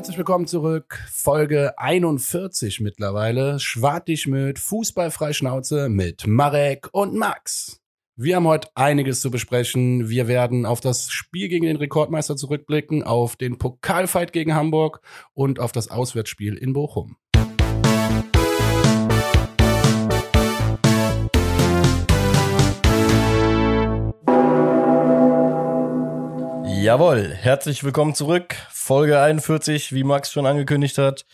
Herzlich willkommen zurück. Folge 41 mittlerweile. Schwartig mit Fußballfrei Schnauze mit Marek und Max. Wir haben heute einiges zu besprechen. Wir werden auf das Spiel gegen den Rekordmeister zurückblicken, auf den Pokalfight gegen Hamburg und auf das Auswärtsspiel in Bochum. Jawohl, herzlich willkommen zurück. Folge 41, wie Max schon angekündigt hat.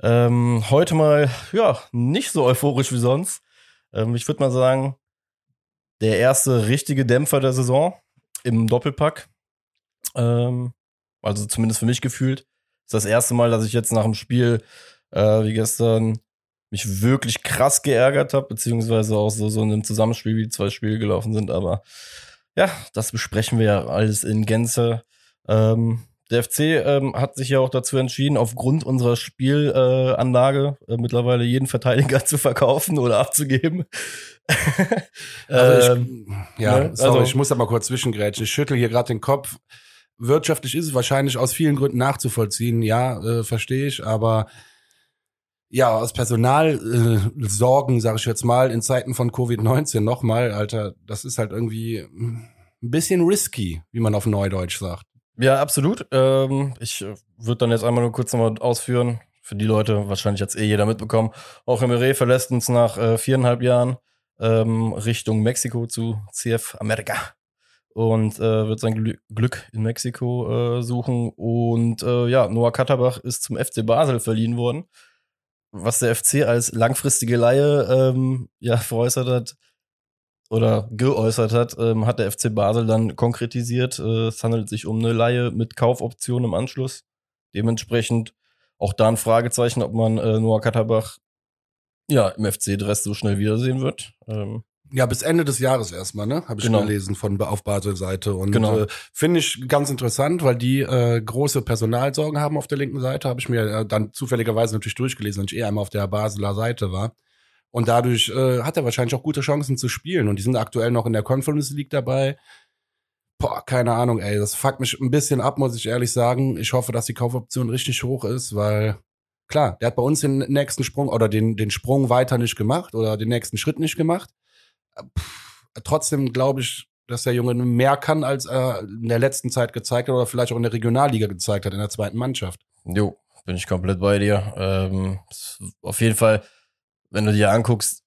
Ähm, heute mal, ja, nicht so euphorisch wie sonst. Ähm, ich würde mal sagen, der erste richtige Dämpfer der Saison im Doppelpack. Ähm, also zumindest für mich gefühlt. Ist das erste Mal, dass ich jetzt nach dem Spiel äh, wie gestern mich wirklich krass geärgert habe, beziehungsweise auch so, so in einem Zusammenspiel, wie zwei Spiele gelaufen sind. Aber ja, das besprechen wir ja alles in Gänze. Ähm, der FC ähm, hat sich ja auch dazu entschieden, aufgrund unserer Spielanlage äh, äh, mittlerweile jeden Verteidiger zu verkaufen oder abzugeben. also ich, ähm, ja, ne? sorry, also, ich muss da mal kurz zwischengrätschen. Ich schüttel hier gerade den Kopf. Wirtschaftlich ist es wahrscheinlich aus vielen Gründen nachzuvollziehen. Ja, äh, verstehe ich, aber ja, aus Personalsorgen, äh, sage ich jetzt mal, in Zeiten von Covid-19 nochmal, Alter, das ist halt irgendwie ein bisschen risky, wie man auf Neudeutsch sagt. Ja, absolut. Ähm, ich äh, würde dann jetzt einmal nur kurz nochmal ausführen. Für die Leute, wahrscheinlich jetzt eh jeder mitbekommen. Auch Emiré verlässt uns nach äh, viereinhalb Jahren ähm, Richtung Mexiko zu CF America und äh, wird sein Gl Glück in Mexiko äh, suchen. Und äh, ja, Noah Katterbach ist zum FC Basel verliehen worden was der FC als langfristige Laie ähm, ja veräußert hat oder geäußert hat, ähm, hat der FC Basel dann konkretisiert. Äh, es handelt sich um eine Laie mit Kaufoption im Anschluss. Dementsprechend auch da ein Fragezeichen, ob man äh, Noah Katterbach ja im FC-Dress so schnell wiedersehen wird. Ähm, ja, bis Ende des Jahres erstmal, ne? Habe ich genau. gelesen von auf Basel-Seite. Und genau. äh, finde ich ganz interessant, weil die äh, große Personalsorgen haben auf der linken Seite. Habe ich mir äh, dann zufälligerweise natürlich durchgelesen, wenn ich eher einmal auf der Basler Seite war. Und dadurch äh, hat er wahrscheinlich auch gute Chancen zu spielen. Und die sind aktuell noch in der Conference League dabei. Boah, keine Ahnung, ey. Das fuckt mich ein bisschen ab, muss ich ehrlich sagen. Ich hoffe, dass die Kaufoption richtig hoch ist, weil klar, der hat bei uns den nächsten Sprung oder den, den Sprung weiter nicht gemacht oder den nächsten Schritt nicht gemacht pff, trotzdem glaube ich, dass der Junge mehr kann, als er in der letzten Zeit gezeigt hat oder vielleicht auch in der Regionalliga gezeigt hat, in der zweiten Mannschaft. Jo, bin ich komplett bei dir. Ähm, auf jeden Fall, wenn du dir anguckst,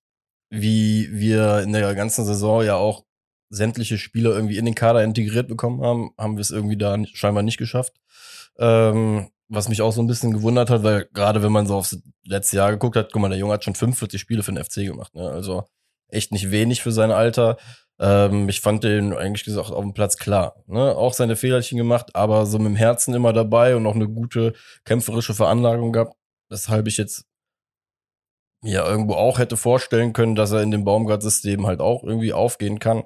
wie wir in der ganzen Saison ja auch sämtliche Spieler irgendwie in den Kader integriert bekommen haben, haben wir es irgendwie da scheinbar nicht geschafft. Ähm, was mich auch so ein bisschen gewundert hat, weil gerade wenn man so aufs letzte Jahr geguckt hat, guck mal, der Junge hat schon 45 Spiele für den FC gemacht. Ne? Also echt nicht wenig für sein Alter. Ähm, ich fand den eigentlich gesagt auf dem Platz klar. Ne? Auch seine Fehlerchen gemacht, aber so mit dem Herzen immer dabei und auch eine gute kämpferische Veranlagung gehabt. Weshalb ich jetzt ja irgendwo auch hätte vorstellen können, dass er in dem Baumgart-System halt auch irgendwie aufgehen kann.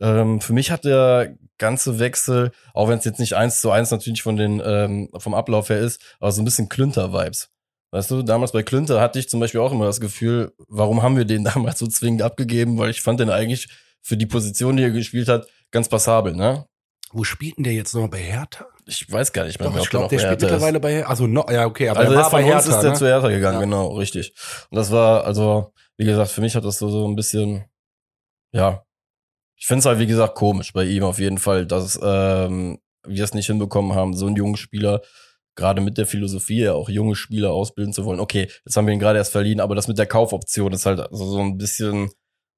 Ähm, für mich hat der ganze Wechsel, auch wenn es jetzt nicht eins zu eins natürlich von den ähm, vom Ablauf her ist, aber so ein bisschen Klünter-Vibes. Weißt du, damals bei Klünter hatte ich zum Beispiel auch immer das Gefühl, warum haben wir den damals so zwingend abgegeben? Weil ich fand den eigentlich für die Position, die er gespielt hat, ganz passabel, ne? Wo spielt denn der jetzt noch bei Hertha? Ich weiß gar nicht mehr, Doch, ich glaube, der spielt mittlerweile bei Hertha. Also, no, ja, okay, aber also er war bei Hertha. ist der ne? zu Hertha gegangen, ja. genau, richtig. Und das war, also, wie gesagt, für mich hat das so, so ein bisschen, ja, ich finde es halt, wie gesagt, komisch bei ihm auf jeden Fall, dass ähm, wir es nicht hinbekommen haben, so einen jungen Spieler gerade mit der Philosophie, auch junge Spieler ausbilden zu wollen. Okay, jetzt haben wir ihn gerade erst verliehen, aber das mit der Kaufoption ist halt also so ein bisschen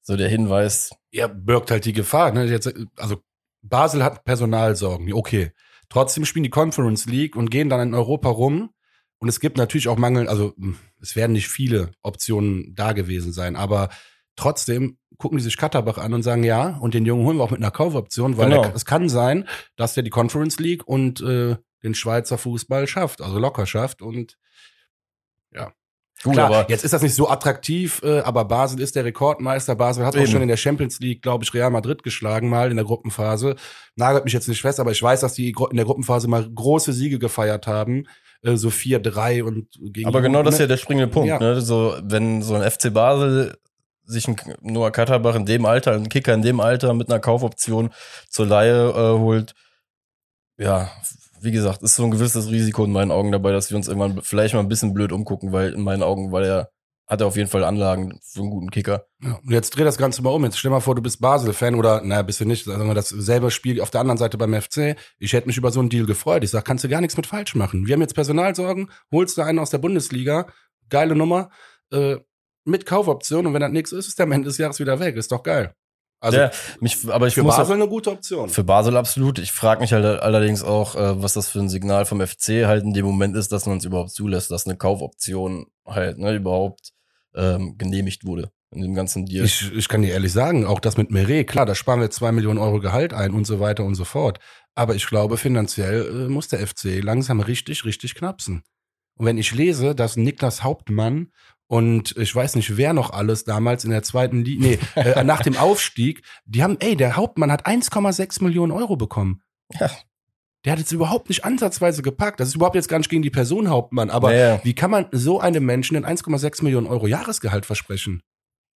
so der Hinweis. Ja, birgt halt die Gefahr. Ne? Jetzt, also Basel hat Personalsorgen, okay. Trotzdem spielen die Conference League und gehen dann in Europa rum. Und es gibt natürlich auch Mangel, also hm, es werden nicht viele Optionen da gewesen sein, aber trotzdem gucken die sich Katterbach an und sagen, ja, und den Jungen holen wir auch mit einer Kaufoption, weil genau. es kann sein, dass der die Conference League und äh, den Schweizer Fußball schafft, also locker schafft und ja. Gut, Klar, aber jetzt ist das nicht so attraktiv, äh, aber Basel ist der Rekordmeister. Basel hat eben. auch schon in der Champions League, glaube ich, Real Madrid geschlagen, mal in der Gruppenphase. Nagelt mich jetzt nicht fest, aber ich weiß, dass die in der Gruppenphase mal große Siege gefeiert haben. Äh, so 4-3 und gegen Aber genau das ist ja der springende Punkt, ja. ne? So, wenn so ein FC Basel sich ein Noah Katterbach in dem Alter, einen Kicker in dem Alter mit einer Kaufoption zur Laie äh, holt, ja, wie gesagt, ist so ein gewisses Risiko in meinen Augen dabei, dass wir uns irgendwann vielleicht mal ein bisschen blöd umgucken, weil in meinen Augen, weil er hat er auf jeden Fall Anlagen für einen guten Kicker. Ja, und jetzt dreh das Ganze mal um. Jetzt stell mal vor, du bist Basel-Fan oder, naja, bist du nicht, sagen wir das selbe Spiel auf der anderen Seite beim FC. Ich hätte mich über so einen Deal gefreut. Ich sag, kannst du gar nichts mit falsch machen. Wir haben jetzt Personalsorgen, holst du einen aus der Bundesliga, geile Nummer, äh, mit Kaufoption und wenn das nichts ist, ist der am Ende des Jahres wieder weg. Ist doch geil. Also ja, mich, aber ich für muss Basel eine gute Option. Für Basel absolut. Ich frage mich halt allerdings auch, äh, was das für ein Signal vom FC halt in dem Moment ist, dass man es überhaupt zulässt, dass eine Kaufoption halt ne, überhaupt ähm, genehmigt wurde in dem ganzen Deal. Ich, ich kann dir ehrlich sagen, auch das mit Meret, klar, da sparen wir zwei Millionen Euro Gehalt ein und so weiter und so fort. Aber ich glaube, finanziell äh, muss der FC langsam richtig, richtig knapsen. Und wenn ich lese, dass Niklas Hauptmann und ich weiß nicht, wer noch alles damals in der zweiten Liga, nee, äh, nach dem Aufstieg, die haben, ey, der Hauptmann hat 1,6 Millionen Euro bekommen. Ja. Der hat jetzt überhaupt nicht ansatzweise gepackt. Das ist überhaupt jetzt gar nicht gegen die Person Hauptmann. Aber ja, ja. wie kann man so einem Menschen den 1,6 Millionen Euro Jahresgehalt versprechen?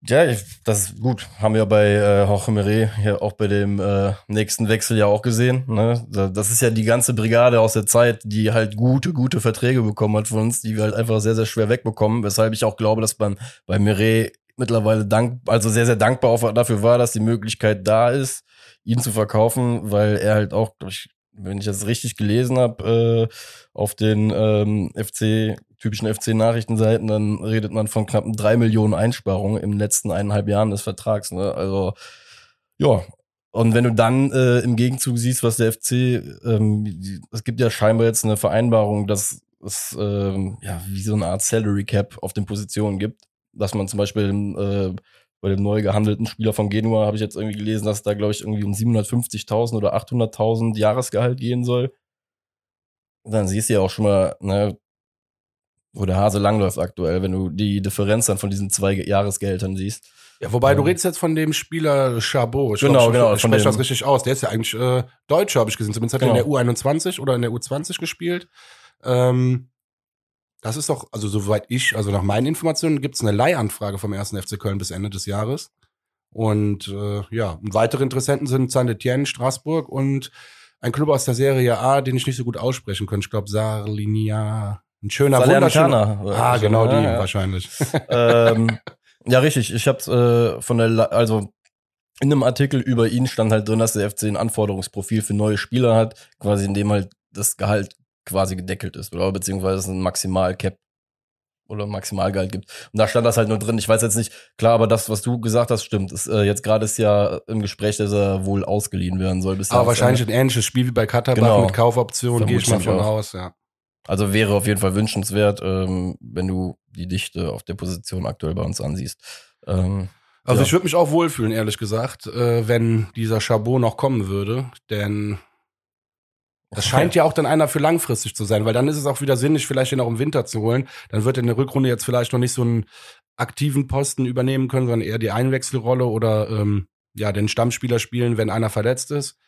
Ja, das ist gut. Haben wir bei äh, Hochemere hier auch bei dem äh, nächsten Wechsel ja auch gesehen. Ne? Das ist ja die ganze Brigade aus der Zeit, die halt gute, gute Verträge bekommen hat von uns, die wir halt einfach sehr, sehr schwer wegbekommen. Weshalb ich auch glaube, dass man bei Meret mittlerweile dank, also sehr, sehr dankbar dafür war, dass die Möglichkeit da ist, ihn zu verkaufen, weil er halt auch, ich, wenn ich das richtig gelesen habe, äh, auf den ähm, FC typischen FC-Nachrichtenseiten, dann redet man von knappen drei Millionen Einsparungen im letzten eineinhalb Jahren des Vertrags. Ne? Also ja, und wenn du dann äh, im Gegenzug siehst, was der FC, ähm, es gibt ja scheinbar jetzt eine Vereinbarung, dass es ähm, ja wie so eine Art Salary Cap auf den Positionen gibt, dass man zum Beispiel äh, bei dem neu gehandelten Spieler von Genua habe ich jetzt irgendwie gelesen, dass da glaube ich irgendwie um 750.000 oder 800.000 Jahresgehalt gehen soll. dann siehst du ja auch schon mal, ne, wo der Hase langläuft aktuell, wenn du die Differenz dann von diesen zwei Jahresgeldern siehst. Ja, wobei du redest jetzt von dem Spieler Chabot. Ich genau, glaub, genau. Ich spreche das richtig aus. Der ist ja eigentlich äh, Deutscher, habe ich gesehen. Zumindest hat genau. er in der U21 oder in der U20 gespielt. Ähm, das ist doch, also soweit ich, also nach meinen Informationen gibt es eine Leihanfrage vom ersten FC Köln bis Ende des Jahres. Und äh, ja, weitere Interessenten sind Saint-Etienne, Straßburg und ein Club aus der Serie A, den ich nicht so gut aussprechen könnte. Ich glaube, Sarlinia ein schöner, wunderschöner. Ah, genau die ja. wahrscheinlich. ähm, ja, richtig. Ich habe äh, von der, also in einem Artikel über ihn stand halt drin, dass der FC ein Anforderungsprofil für neue Spieler hat, quasi in dem halt das Gehalt quasi gedeckelt ist, oder beziehungsweise es ein Maximal-Cap oder Maximalgehalt gibt. Und da stand das halt nur drin. Ich weiß jetzt nicht, klar, aber das, was du gesagt hast, stimmt. Ist, äh, jetzt gerade ist ja im Gespräch, dass er wohl ausgeliehen werden soll. Bis aber wahrscheinlich ein ähnliches Spiel wie bei Katterbach genau. mit Kaufoption, gehe ich mal von aus, ja. Also wäre auf jeden Fall wünschenswert, ähm, wenn du die Dichte auf der Position aktuell bei uns ansiehst. Ähm, also ja. ich würde mich auch wohlfühlen, ehrlich gesagt, äh, wenn dieser Chabot noch kommen würde, denn das scheint ja auch dann einer für langfristig zu sein, weil dann ist es auch wieder sinnig, vielleicht ihn auch im Winter zu holen. Dann wird er in der Rückrunde jetzt vielleicht noch nicht so einen aktiven Posten übernehmen können, sondern eher die Einwechselrolle oder ähm, ja den Stammspieler spielen, wenn einer verletzt ist.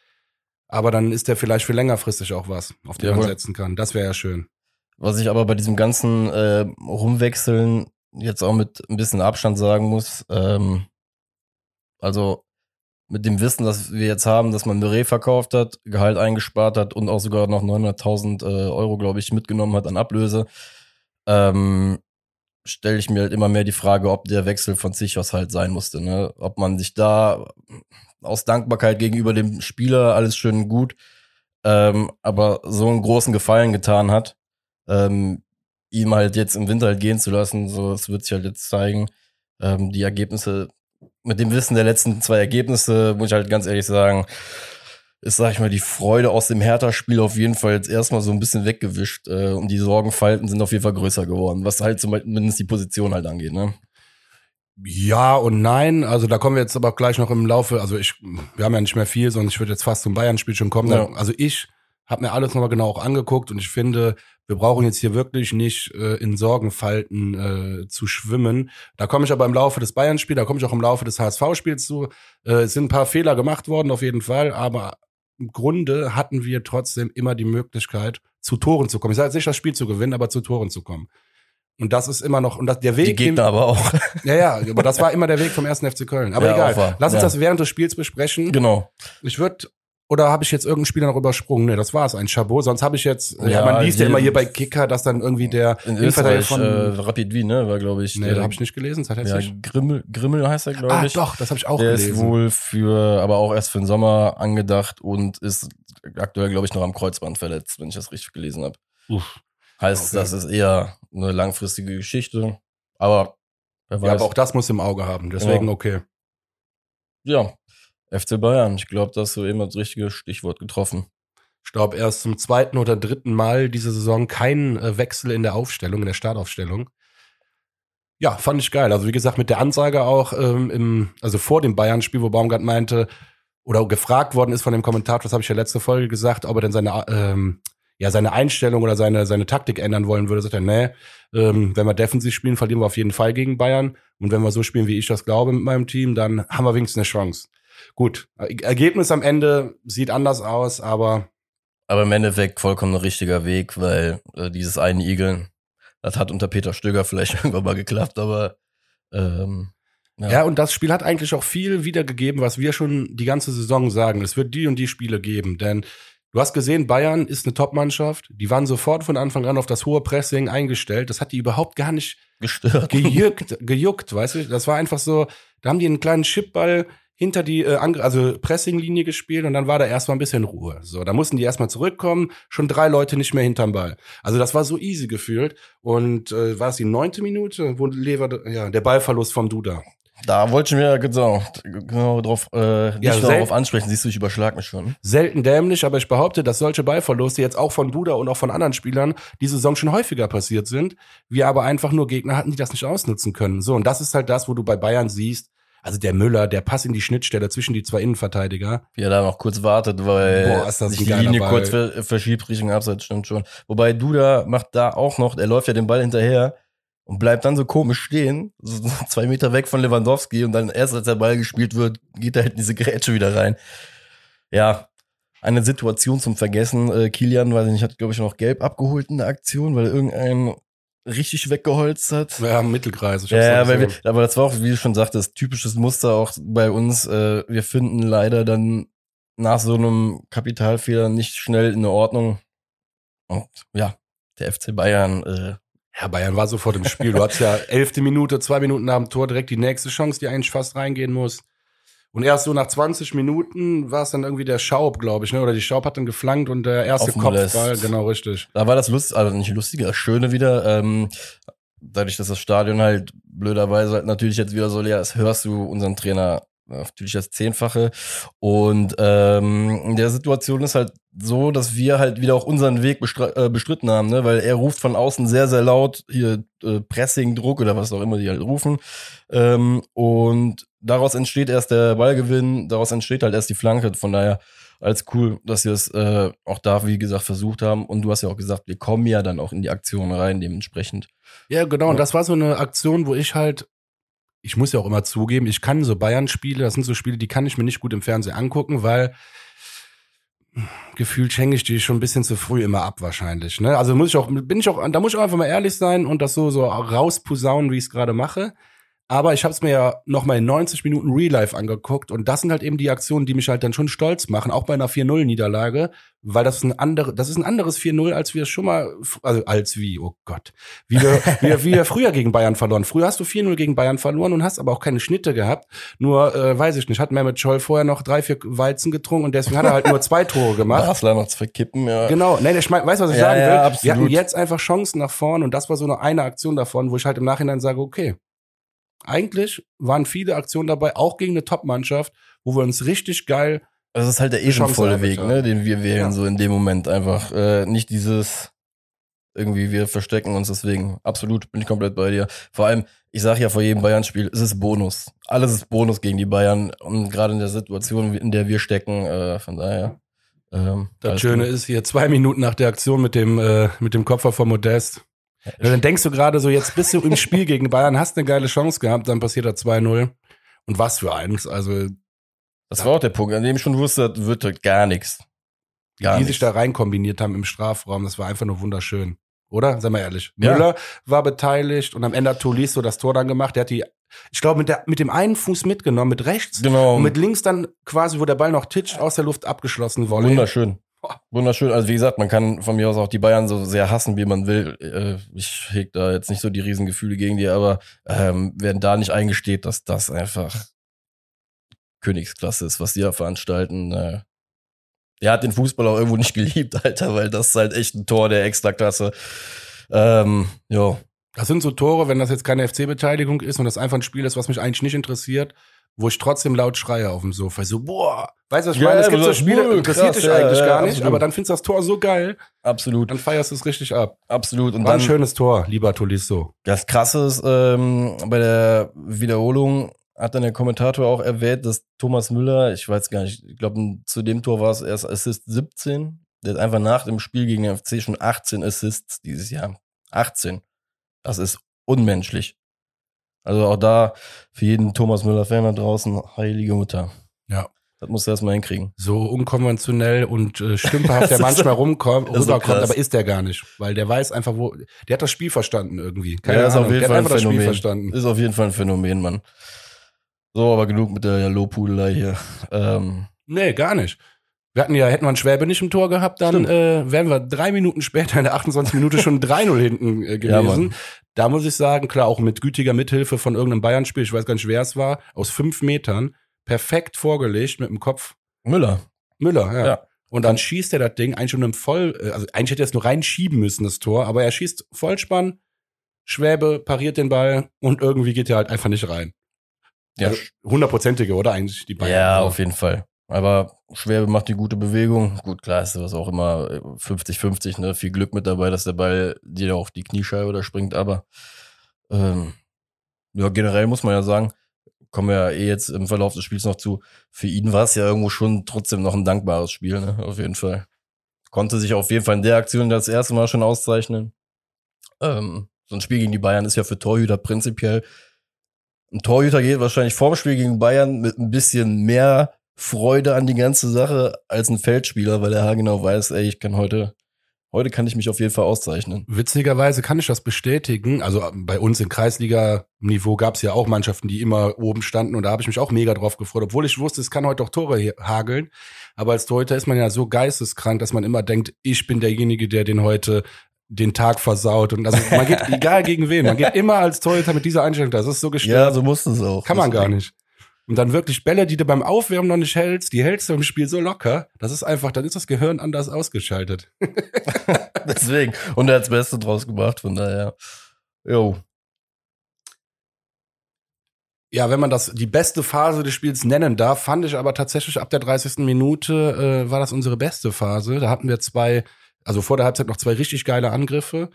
Aber dann ist der vielleicht für längerfristig auch was, auf den Jawohl. man setzen kann. Das wäre ja schön. Was ich aber bei diesem ganzen äh, Rumwechseln jetzt auch mit ein bisschen Abstand sagen muss, ähm, also mit dem Wissen, dass wir jetzt haben, dass man Meret verkauft hat, Gehalt eingespart hat und auch sogar noch 900.000 äh, Euro, glaube ich, mitgenommen hat an Ablöse, ähm, stelle ich mir halt immer mehr die Frage, ob der Wechsel von sich aus halt sein musste. Ne? Ob man sich da aus Dankbarkeit gegenüber dem Spieler alles schön und gut, ähm, aber so einen großen Gefallen getan hat, ähm, ihm halt jetzt im Winter halt gehen zu lassen, so das wird sich halt jetzt zeigen. Ähm, die Ergebnisse, mit dem Wissen der letzten zwei Ergebnisse, muss ich halt ganz ehrlich sagen, ist, sag ich mal, die Freude aus dem Hertha-Spiel auf jeden Fall jetzt erstmal so ein bisschen weggewischt äh, und die Sorgenfalten sind auf jeden Fall größer geworden, was halt zumindest die Position halt angeht, ne? Ja und nein. Also da kommen wir jetzt aber gleich noch im Laufe. Also ich, wir haben ja nicht mehr viel, sondern ich würde jetzt fast zum Bayern-Spiel schon kommen. Ja. Also ich habe mir alles nochmal genau auch angeguckt und ich finde, wir brauchen jetzt hier wirklich nicht äh, in Sorgenfalten äh, zu schwimmen. Da komme ich aber im Laufe des Bayern-Spiels, da komme ich auch im Laufe des HSV-Spiels zu. Äh, es sind ein paar Fehler gemacht worden, auf jeden Fall, aber im Grunde hatten wir trotzdem immer die Möglichkeit, zu Toren zu kommen. Ich sage jetzt nicht, das Spiel zu gewinnen, aber zu Toren zu kommen. Und das ist immer noch, und das, der Weg. Die Gegner aber auch. Ja, ja, aber das war immer der Weg vom ersten FC Köln. Aber ja, egal. Lass uns ja. das während des Spiels besprechen. Genau. Ich würde Oder habe ich jetzt irgendeinen Spieler noch übersprungen? Nee, das war es, ein Chabot. Sonst habe ich jetzt, ja, Ja, man liest ja immer hier bei Kicker, dass dann irgendwie der In Österreich, von. äh, Rapid Wien, ne, war, glaube ich. nee, der- da habe ich nicht gelesen, das hat jetzt ja, nicht. Grimmel, Grimmel heißt er, glaube Ah, ich. doch, das habe ich auch der gelesen. ist wohl für, aber auch erst für den Sommer angedacht und ist aktuell, glaube ich, noch am Kreuzband verletzt, wenn ich das richtig gelesen habe. Heißt, Okay. das ist eher eine langfristige Geschichte. Aber wer Ja, weiß. aber auch das muss im Auge haben. Deswegen Ja. okay. ja, FC Bayern. Ich glaube, da hast du eben das richtige Stichwort getroffen. Ich glaube, erst zum zweiten oder dritten Mal diese Saison kein äh, Wechsel in der Aufstellung, in der Startaufstellung. Ja, fand ich geil. Also wie gesagt, mit der Ansage auch ähm, im, also vor dem Bayern-Spiel, wo Baumgart meinte oder gefragt worden ist von dem Kommentator, das habe ich ja letzte Folge gesagt, ob er denn seine ähm, ja seine Einstellung oder seine seine Taktik ändern wollen würde, sagt er, nee, ähm, wenn wir defensiv spielen, verlieren wir auf jeden Fall gegen Bayern und wenn wir so spielen, wie ich das glaube mit meinem Team, dann haben wir wenigstens eine Chance. Gut, Ergebnis am Ende sieht anders aus, aber Aber im Endeffekt vollkommen ein richtiger Weg, weil äh, dieses eine Igeln, das hat unter Peter Stöger vielleicht irgendwann mal geklappt, aber ähm, Ja. und das Spiel hat eigentlich auch viel wiedergegeben, was wir schon die ganze Saison sagen. Es wird die und die Spiele geben, denn du hast gesehen, Bayern ist eine Top-Mannschaft. Die waren sofort von Anfang an auf das hohe Pressing eingestellt. Das hat die überhaupt gar nicht gestört. gejuckt, gejuckt, weißt du? Das war einfach so, da haben die einen kleinen Chipball hinter die äh, Angr- also Pressinglinie gespielt und dann war da erstmal ein bisschen Ruhe. So, da mussten die erstmal zurückkommen, schon drei Leute nicht mehr hinterm Ball. Also das war so easy gefühlt und äh, war es die neunte Minute, wo Lever ja, der Ballverlust vom Duda. Da wollte ich mir genau, genau drauf, äh, nicht Ja, sel- darauf ansprechen. Siehst du, ich überschlag mich schon. selten dämlich, aber ich behaupte, dass solche Ballverluste jetzt auch von Duda und auch von anderen Spielern die Saison schon häufiger passiert sind. Wir aber einfach nur Gegner hatten, die das nicht ausnutzen können. So, und das ist halt das, wo du bei Bayern siehst, also der Müller, der Pass in die Schnittstelle zwischen die zwei Innenverteidiger. Wie er da noch kurz wartet, weil Boah, sich die Linie Ball. kurz ver verschiebt Richtung Abseits, stimmt schon. Wobei Duda macht da auch noch, er läuft ja den Ball hinterher und bleibt dann so komisch stehen, so zwei Meter weg von Lewandowski und dann erst als der Ball gespielt wird, geht er halt in diese Grätsche wieder rein. Ja, eine Situation zum Vergessen. Äh, Kilian, weiß ich nicht, hat glaube ich noch gelb abgeholt in der Aktion, weil irgendein richtig weggeholzt hat. Ja, Mittelkreis. Ich Ja, hab's ja weil wir, aber das war auch, wie du schon sagtest, typisches Muster auch bei uns. Äh, wir finden leider dann nach so einem Kapitalfehler nicht schnell in Ordnung. Und ja, der FC Bayern, äh, ja, Bayern war sofort im Spiel. Du hattest ja elfte Minute, zwei Minuten nach dem Tor direkt die nächste Chance, die eigentlich fast reingehen muss. Und erst so nach 20 Minuten war es dann irgendwie der Schaub, glaube ich, ne? Oder die Schaub hat dann geflankt und der erste Kopfball, Molest. genau richtig. da war das lustig, also nicht lustige, das Schöne wieder. Ähm, dadurch, dass das Stadion halt blöderweise halt natürlich jetzt wieder so leer ist, hörst du unseren Trainer natürlich das Zehnfache. Und ähm, in der Situation ist halt so, dass wir halt wieder auch unseren Weg äh, bestritten haben, ne? weil er ruft von außen sehr, sehr laut hier äh, Pressing, Druck oder was auch immer die halt rufen. Ähm, und daraus entsteht erst der Ballgewinn, daraus entsteht halt erst die Flanke. Von daher als cool, dass wir es äh, auch da, wie gesagt, versucht haben. Und du hast ja auch gesagt, wir kommen ja dann auch in die Aktion rein, dementsprechend. Ja, genau. Und das war so eine Aktion, wo ich halt, ich muss ja auch immer zugeben, ich kann so Bayern-Spiele, das sind so Spiele, die kann ich mir nicht gut im Fernsehen angucken, weil gefühlt schenke ich die schon ein bisschen zu früh immer ab wahrscheinlich. Ne? Also muss ich auch, bin ich auch, da muss ich auch einfach mal ehrlich sein und das so so rausposaunen, wie ich es gerade mache. Aber ich habe es mir ja noch mal in 90 Minuten Real Life angeguckt und das sind halt eben die Aktionen, die mich halt dann schon stolz machen, auch bei einer 4-0-Niederlage, weil das ist ein andere, das ist ein anderes 4-0, als wir es schon mal, also als wie, oh Gott, wie wir, wie, wir- wie wir früher gegen Bayern verloren. Früher hast du 4-0 gegen Bayern verloren und hast aber auch keine Schnitte gehabt. Nur, äh, weiß ich nicht, hat Mehmet Scholl vorher noch drei, vier Weizen getrunken und deswegen hat er halt nur zwei Tore gemacht. Basler noch zu verkippen, ja. Genau, nee, ich mein, weißt du, was ich Ja, sagen will? ja, Wir hatten jetzt einfach Chancen nach vorn und das war so eine, eine Aktion davon, wo ich halt im Nachhinein sage, okay, eigentlich waren viele Aktionen dabei, auch gegen eine Top-Mannschaft, wo wir uns richtig geil, Das ist halt der ehrenvolle Weg, ne, den wir wählen, Ja. so in dem Moment einfach. Äh, nicht dieses irgendwie, wir verstecken uns deswegen. Absolut, bin ich komplett bei dir. Vor allem, ich sage ja vor jedem Bayern-Spiel, es ist Bonus. Alles ist Bonus gegen die Bayern. Und gerade in der Situation, in der wir stecken, äh, von daher. Ähm, das Schöne gut. ist hier zwei Minuten nach der Aktion mit dem, äh, mit dem Kopfer von Modest. Dann denkst du gerade so, jetzt bist du im Spiel gegen Bayern, hast eine geile Chance gehabt, dann passiert da 2-0. Und was für eins, also Das war auch der Punkt, an dem ich schon wusste, das wird halt gar nichts. Gar die nichts. sich da rein kombiniert haben im Strafraum, das war einfach nur wunderschön. Oder? Sei mal ehrlich. Ja. Müller war beteiligt und am Ende hat Tolisso das Tor dann gemacht. Der hat die ich glaube, mit, der, mit dem einen Fuß mitgenommen, mit rechts. Genau. Und mit links dann quasi, wo der Ball noch titscht, aus der Luft abgeschlossen Volley. Wunderschön. Wunderschön. Also wie gesagt, man kann von mir aus auch die Bayern so sehr hassen, wie man will. Äh, Ich heg da jetzt nicht so die Riesengefühle gegen die, aber ähm, wenn da nicht eingesteht, dass das einfach Königsklasse ist, was die da veranstalten. Äh, der hat den Fußball auch irgendwo nicht geliebt, Alter, weil das ist halt echt ein Tor der Extraklasse. Ähm, jo. Das sind so Tore, wenn das jetzt keine FC-Beteiligung ist und das einfach ein Spiel ist, was mich eigentlich nicht interessiert, wo ich trotzdem laut schreie auf dem Sofa. So, boah, weißt du, was ich meine? Es gibt so das- Spiele, boah, interessiert dich eigentlich ja, gar nicht, absolut. aber dann findest du das Tor so geil, Absolut, dann feierst du es richtig ab. absolut. Und War ein dann schönes Tor, lieber Tolisso. Das Krasse ist, ähm, bei der Wiederholung hat dann der Kommentator auch erwähnt, dass Thomas Müller, ich weiß gar nicht, ich glaube, zu dem Tor war es erst Assist 17. Der hat einfach nach dem Spiel gegen den FC schon 18 Assists dieses Jahr. 18. Das ist unmenschlich. Also auch da für jeden Thomas Müller-Fan da draußen, heilige Mutter. Ja. Das musst du erstmal hinkriegen. So unkonventionell und äh, stümperhaft der manchmal rumkommt, rüberkommt, aber ist der gar nicht. Weil der weiß einfach, wo. Der hat das Spiel verstanden irgendwie. Keine Ja, ist Ahnung. auf jeden der Fall ein einfach das Spiel Phänomen. verstanden. Ist auf jeden Fall ein Phänomen, Mann. So, aber genug mit der Lobhudelei hier. Ähm, Nee, gar nicht. Wir hatten ja, hätten wir einen Schwäbe nicht im Tor gehabt, dann äh, wären wir drei Minuten später in der 28 Minute schon 3-0 hinten äh, Ja, gewesen. Mann. da muss ich sagen, klar, auch mit gütiger Mithilfe von irgendeinem Bayern-Spiel, ich weiß gar nicht, wer es war, aus fünf Metern, perfekt vorgelegt mit dem Kopf. Müller. Müller, ja. Ja. Und dann schießt er das Ding eigentlich schon im Voll, äh, also eigentlich hätte er es nur reinschieben müssen, das Tor, aber er schießt Vollspann, Schwäbe pariert den Ball und irgendwie geht er halt einfach nicht rein. Ja, Also hundertprozentige, oder eigentlich die Bayern? Ja, So. auf jeden Fall. Aber Schwäbe macht die gute Bewegung. Gut, klar ist das auch immer äh, 50-50, ne? Viel Glück mit dabei, dass der Ball dir auf die Kniescheibe da springt, aber ähm, ja, generell muss man ja sagen, kommen wir ja eh jetzt im Verlauf des Spiels noch zu. Für ihn war es ja irgendwo schon trotzdem noch ein dankbares Spiel, ne? Auf jeden Fall. Konnte sich auf jeden Fall in der Aktion das erste Mal schon auszeichnen. Ähm, so ein Spiel gegen die Bayern ist ja für Torhüter prinzipiell ein Torhüter geht wahrscheinlich vorm Spiel gegen Bayern mit ein bisschen mehr Freude an die ganze Sache als ein Feldspieler, weil er genau weiß, ey, ich kann heute, heute kann ich mich auf jeden Fall auszeichnen. Witzigerweise kann ich das bestätigen. Also äh, bei uns im Kreisliga-Niveau gab es ja auch Mannschaften, die immer oben standen und da habe ich mich auch mega drauf gefreut, obwohl ich wusste, es kann heute auch Tore hageln. Aber als Torhüter ist man ja so geisteskrank, dass man immer denkt, ich bin derjenige, der den heute den Tag versaut. Und also man geht, egal gegen wen, man geht immer als Torhüter mit dieser Einstellung. Das ist so gestört. Ja, so muss es auch. Kann man gar nicht. Und dann wirklich Bälle, die du beim Aufwärmen noch nicht hältst, die hältst du im Spiel so locker. Das ist einfach, dann ist das Gehirn anders ausgeschaltet. Deswegen. Und er hat das Beste draus gemacht, von daher. Jo. Ja, wenn man das die beste Phase des Spiels nennen darf, fand ich aber tatsächlich ab der 30. Minute äh, war das unsere beste Phase. Da hatten wir zwei, also vor der Halbzeit noch zwei richtig geile Angriffe.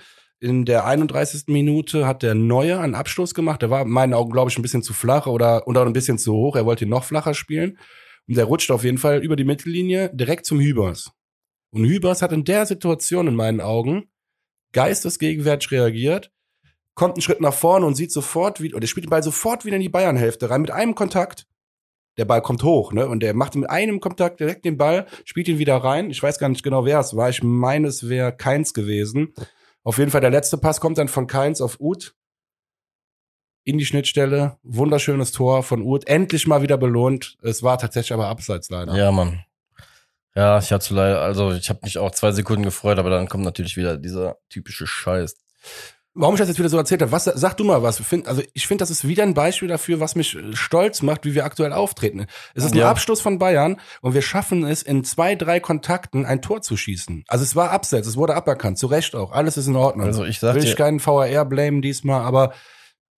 In der 31. Minute hat der Neue einen Abschluss gemacht. Der war in meinen Augen, glaube ich, ein bisschen zu flach oder, oder ein bisschen zu hoch. Er wollte ihn noch flacher spielen. Und der rutscht auf jeden Fall über die Mittellinie direkt zum Hübers. Und Hübers hat in der Situation in meinen Augen geistesgegenwärtig reagiert, kommt einen Schritt nach vorne und sieht sofort wieder, oder der spielt den Ball sofort wieder in die Bayern-Hälfte rein mit einem Kontakt. Der Ball kommt hoch, ne? Und der macht mit einem Kontakt direkt den Ball, spielt ihn wieder rein. Ich weiß gar nicht genau, wer es war. Ich meine, es wäre Keins gewesen. Auf jeden Fall der letzte Pass kommt dann von Keins auf Uth in die Schnittstelle. Wunderschönes Tor von Uth. Endlich mal wieder belohnt. Es war tatsächlich aber abseits leider. Ja, Mann. Ja, ich hatte leider, also ich habe mich auch zwei Sekunden gefreut, aber dann kommt natürlich wieder dieser typische Scheiß. Warum ich das jetzt wieder so erzählt habe, was, sag du mal was. Find, also ich finde, das ist wieder ein Beispiel dafür, was mich äh, stolz macht, wie wir aktuell auftreten. Es ist ein Ja. Abschluss von Bayern und wir schaffen es, in zwei, drei Kontakten ein Tor zu schießen. Also es war abseits, es wurde aberkannt, zu Recht auch. Alles ist in Ordnung. Also ich sag Will ich keinen VAR blamen diesmal, aber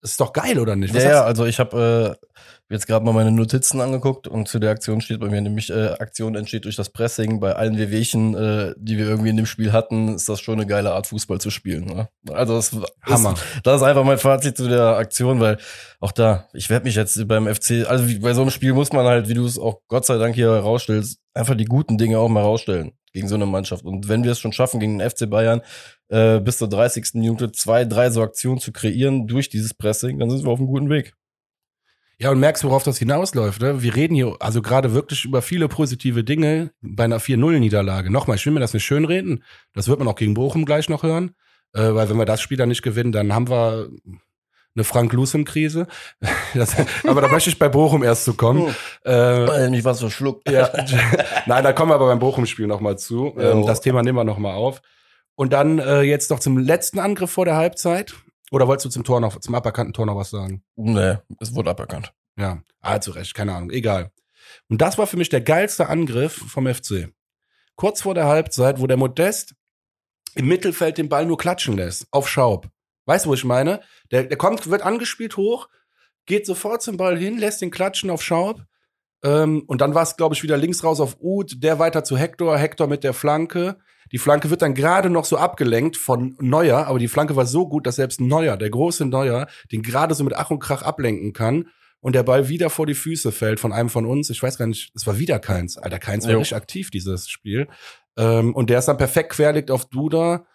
es ist doch geil, oder nicht? Ja, Was ja, sagst also ich habe äh, jetzt gerade mal meine Notizen angeguckt und zu der Aktion steht bei mir nämlich, äh, Aktion entsteht durch das Pressing. Bei allen Wehwehchen, äh, die wir irgendwie in dem Spiel hatten, ist das schon eine geile Art, Fußball zu spielen. Ne? Also das Hammer. Ist, das ist einfach mein Fazit zu der Aktion, weil auch da, ich werde mich jetzt beim FC, also wie, bei so einem Spiel muss man halt, wie du es auch Gott sei Dank hier herausstellst, einfach die guten Dinge auch mal rausstellen gegen so eine Mannschaft. Und wenn wir es schon schaffen, gegen den FC Bayern äh, bis zur 30. Minute zwei, drei so Aktionen zu kreieren durch dieses Pressing, dann sind wir auf einem guten Weg. Ja, und merkst, worauf das hinausläuft. Ne? Wir reden hier also gerade wirklich über viele positive Dinge bei einer 4-0-Niederlage. Nochmal, ich will mir das nicht schönreden. Das wird man auch gegen Bochum gleich noch hören. Äh, weil wenn wir das Spiel dann nicht gewinnen, dann haben wir eine Frank Lucem-Krise. Das- aber da möchte ich bei Bochum erst zu kommen. Äh, Äh, Mich was verschluckt. ja. Nein, da kommen wir aber beim Bochum-Spiel nochmal zu. Ähm, das Thema nehmen wir nochmal auf. Und dann äh, jetzt noch zum letzten Angriff vor der Halbzeit. Oder wolltest du zum Tor noch, zum aberkannten Tor noch was sagen? Nee, es wurde aberkannt. Ja, ah, zu Recht, keine Ahnung, egal. Und das war für mich der geilste Angriff vom FC. Kurz vor der Halbzeit, wo der Modest im Mittelfeld den Ball nur klatschen lässt, auf Schaub. Weißt du, wo ich meine? Der, der kommt, wird angespielt hoch, geht sofort zum Ball hin, lässt den klatschen auf Schaub. Ähm, und dann war es, glaube ich, wieder links raus auf Uth, der weiter zu Hector, Hector mit der Flanke. Die Flanke wird dann gerade noch so abgelenkt von Neuer, aber die Flanke war so gut, dass selbst Neuer, der große Neuer, den gerade so mit Ach und Krach ablenken kann und der Ball wieder vor die Füße fällt von einem von uns. Ich weiß gar nicht, es war wieder Keins. Alter, Keins war nicht aktiv, dieses Spiel. Ähm, und der ist dann perfekt querlegt auf Duda.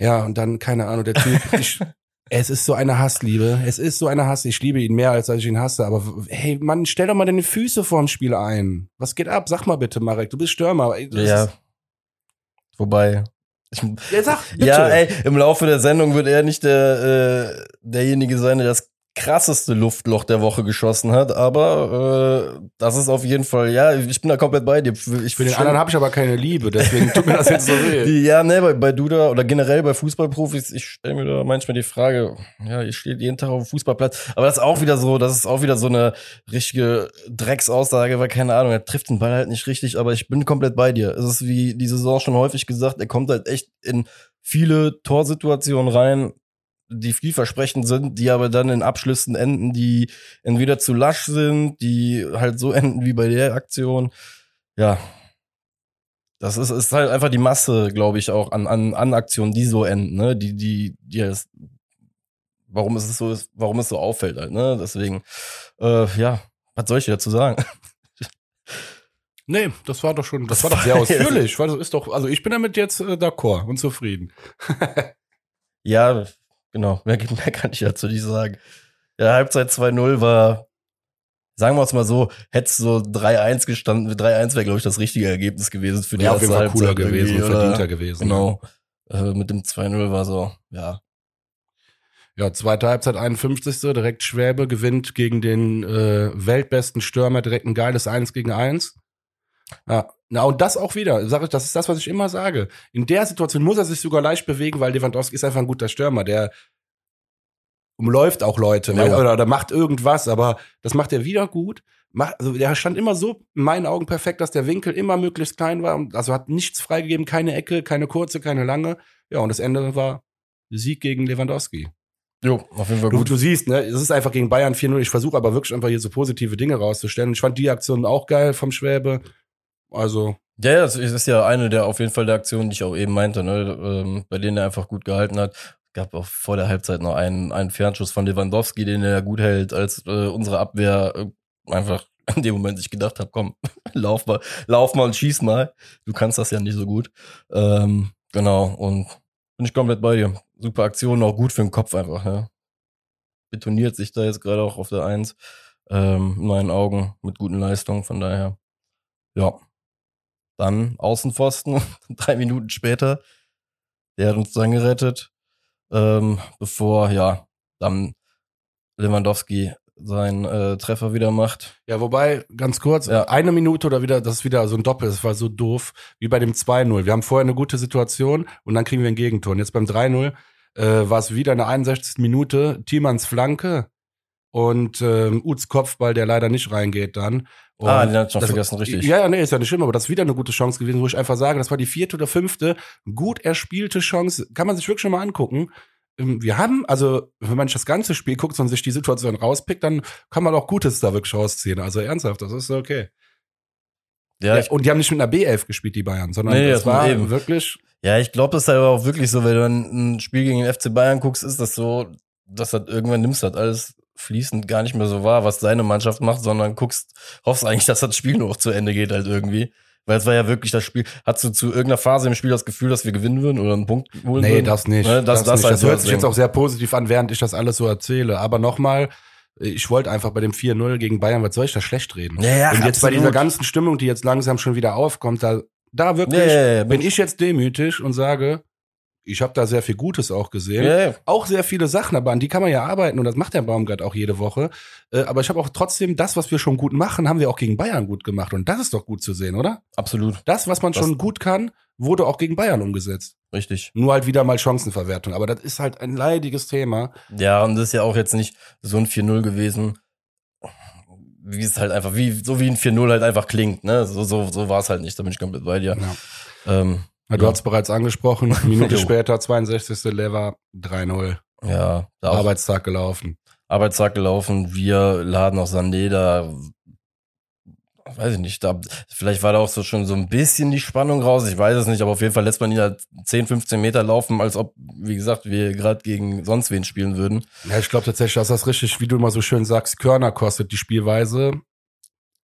Ja, und dann, keine Ahnung, der Typ, ich, es ist so eine Hassliebe. Es ist so eine Hass. Ich liebe ihn mehr, als ich ihn hasse. Aber hey, Mann, stell doch mal deine Füße vorm Spiel ein. Was geht ab? Sag mal bitte, Marek. Du bist Stürmer. Das Ja. Wobei. Ich, ja, sag, bitte. ja, ey, im Laufe der Sendung wird er nicht der, äh, derjenige sein, der das krasseste Luftloch der Woche geschossen hat, aber äh, das ist auf jeden Fall, ja, ich bin da komplett bei dir. Ich Für den anderen habe ich aber keine Liebe, deswegen tut mir das jetzt so weh. Die, ja, ne, bei, bei Duda oder generell bei Fußballprofis, ich stelle mir da manchmal die Frage, ja, ihr steht jeden Tag auf dem Fußballplatz, aber das ist auch wieder so, das ist auch wieder so eine richtige Drecksaussage, weil keine Ahnung, er trifft den Ball halt nicht richtig, aber ich bin komplett bei dir. Es ist wie die Saison schon häufig gesagt, er kommt halt echt in viele Torsituationen rein, die vielversprechend sind, die aber dann in Abschlüssen enden, die entweder zu lasch sind, die halt so enden wie bei der Aktion. Ja, das ist, ist halt einfach die Masse, glaube ich, auch an, an, an Aktionen, die so enden, ne? Die, die, die es, warum es so ist, warum es so auffällt halt, ne? Deswegen, äh, ja, was soll ich dazu sagen? Nee, das war doch schon, das, Das war doch sehr ausführlich. Weil das ist doch, also ich bin damit jetzt äh, d'accord und zufrieden. Ja, genau, mehr, mehr kann ich dazu nicht sagen. Ja, Halbzeit 2-0 war, sagen wir es mal so, hätte es so 3-1 gestanden, 3-1 wäre, glaube ich, das richtige Ergebnis gewesen für die jeden erste Fall cooler Halbzeit gewesen, oder? verdienter gewesen. Genau. Äh, mit dem 2-0 war so, ja. Ja, zweite Halbzeit 51. Direkt Schwäbe gewinnt gegen den äh, weltbesten Stürmer direkt ein geiles 1 gegen 1. Ja, na und das auch wieder, sag ich, das ist das, was ich immer sage. In der Situation muss er sich sogar leicht bewegen, weil Lewandowski ist einfach ein guter Stürmer, der umläuft auch Leute Ja. weil, oder, oder macht irgendwas, aber das macht er wieder gut. Macht, also der stand immer so in meinen Augen perfekt, dass der Winkel immer möglichst klein war, also hat nichts freigegeben, keine Ecke, keine kurze, keine lange. Ja, und das Ende war Sieg gegen Lewandowski. Jo, auf jeden Fall Du, gut. du siehst, ne, es ist einfach gegen Bayern 4-0. Ich versuche aber wirklich einfach hier so positive Dinge rauszustellen. Ich fand die Aktion auch geil vom Schwäbe. Also, Ja, das ist ja eine der auf jeden Fall der Aktionen, die ich auch eben meinte, ne, ähm, bei denen er einfach gut gehalten hat. Gab auch vor der Halbzeit noch einen, einen Fernschuss von Lewandowski, den er gut hält, als äh, unsere Abwehr äh, einfach in dem Moment sich gedacht hat, komm, lauf mal, lauf mal und schieß mal. Du kannst das ja nicht so gut. Ähm, genau, und bin ich komplett bei dir. Super Aktion, auch gut für den Kopf einfach, ja. Betoniert sich da jetzt gerade auch auf der Eins, ähm, in meinen Augen, mit guten Leistungen, von daher. Ja. Dann Außenpfosten, drei Minuten später. Der hat uns dann gerettet, ähm, bevor, ja, dann Lewandowski seinen äh, Treffer wieder macht. ja, wobei, ganz kurz, Ja. eine Minute oder wieder, das ist wieder so ein Doppel, das war so doof, wie bei dem 2-0. Wir haben vorher eine gute Situation und dann kriegen wir ein Gegentor. Und jetzt beim 3-0 äh, war es wieder in der 61. Minute, Thiemanns Flanke und ähm, Uts Kopfball, der leider nicht reingeht dann. Und ah, den hat ich noch das- vergessen, richtig. Ja, ja, nee, ist ja nicht schlimm, aber das ist wieder eine gute Chance gewesen, wo ich einfach sage, das war die vierte oder fünfte gut erspielte Chance. Kann man sich wirklich schon mal angucken. Ähm, Wir haben, also, wenn man sich das ganze Spiel guckt und sich die Situation rauspickt, dann kann man auch Gutes da wirklich rausziehen. Also ernsthaft, das ist okay. Ja, Ja, und die haben nicht mit einer B11 gespielt, die Bayern, sondern Nee, das war war eben. wirklich, ja, ich glaube, das ist aber auch wirklich so, wenn du ein Spiel gegen den FC Bayern guckst, ist das so, dass das irgendwann nimmst du das alles fließend gar nicht mehr so wahr, was deine Mannschaft macht, sondern guckst, hoffst eigentlich, dass das Spiel noch zu Ende geht halt irgendwie. Weil es war ja wirklich das Spiel. Hast du zu irgendeiner Phase im Spiel das Gefühl, dass wir gewinnen würden oder einen Punkt holen nee, würden? das nicht. Ne, das- das, das nicht. halt das hört sich jetzt auch sehr positiv an, während ich das alles so erzähle. Aber nochmal, ich wollte einfach bei dem 4-0 gegen Bayern, was soll ich da schlecht reden? Ja, ja, Und jetzt bei absolut. dieser ganzen Stimmung, die jetzt langsam schon wieder aufkommt, da, da wirklich Ja, ja, ja, bin ich jetzt demütig und sage, ich habe da sehr viel Gutes auch gesehen. Ja. Auch sehr viele Sachen, aber an die kann man ja arbeiten und das macht der Baumgart auch jede Woche. Äh, aber ich habe auch trotzdem das, was wir schon gut machen, haben wir auch gegen Bayern gut gemacht. Und das ist doch gut zu sehen, oder? Absolut. Das, was man Das- schon gut kann, wurde auch gegen Bayern umgesetzt. Richtig. Nur halt wieder mal Chancenverwertung. Aber das ist halt ein leidiges Thema. Ja, und das ist ja auch jetzt nicht so ein 4-0 gewesen, wie es halt einfach, wie, so wie ein 4-0 halt einfach klingt, ne? So, so, so war es halt nicht, da bin ich komplett bei dir. Ja. Ähm, Ja, du Ja. hast bereits angesprochen. Minute später, 62. Lever, 3-0. ja, da auch Arbeitstag gelaufen. Arbeitstag gelaufen, wir laden auch Sané da, weiß ich nicht, da, vielleicht war da auch so schon so ein bisschen die Spannung raus, ich weiß es nicht, aber auf jeden Fall lässt man ihn halt 10, 15 Meter laufen, als ob, wie gesagt, wir gerade gegen sonst wen spielen würden. Ja, ich glaube tatsächlich, dass das richtig, wie du immer so schön sagst, Körner kostet die Spielweise.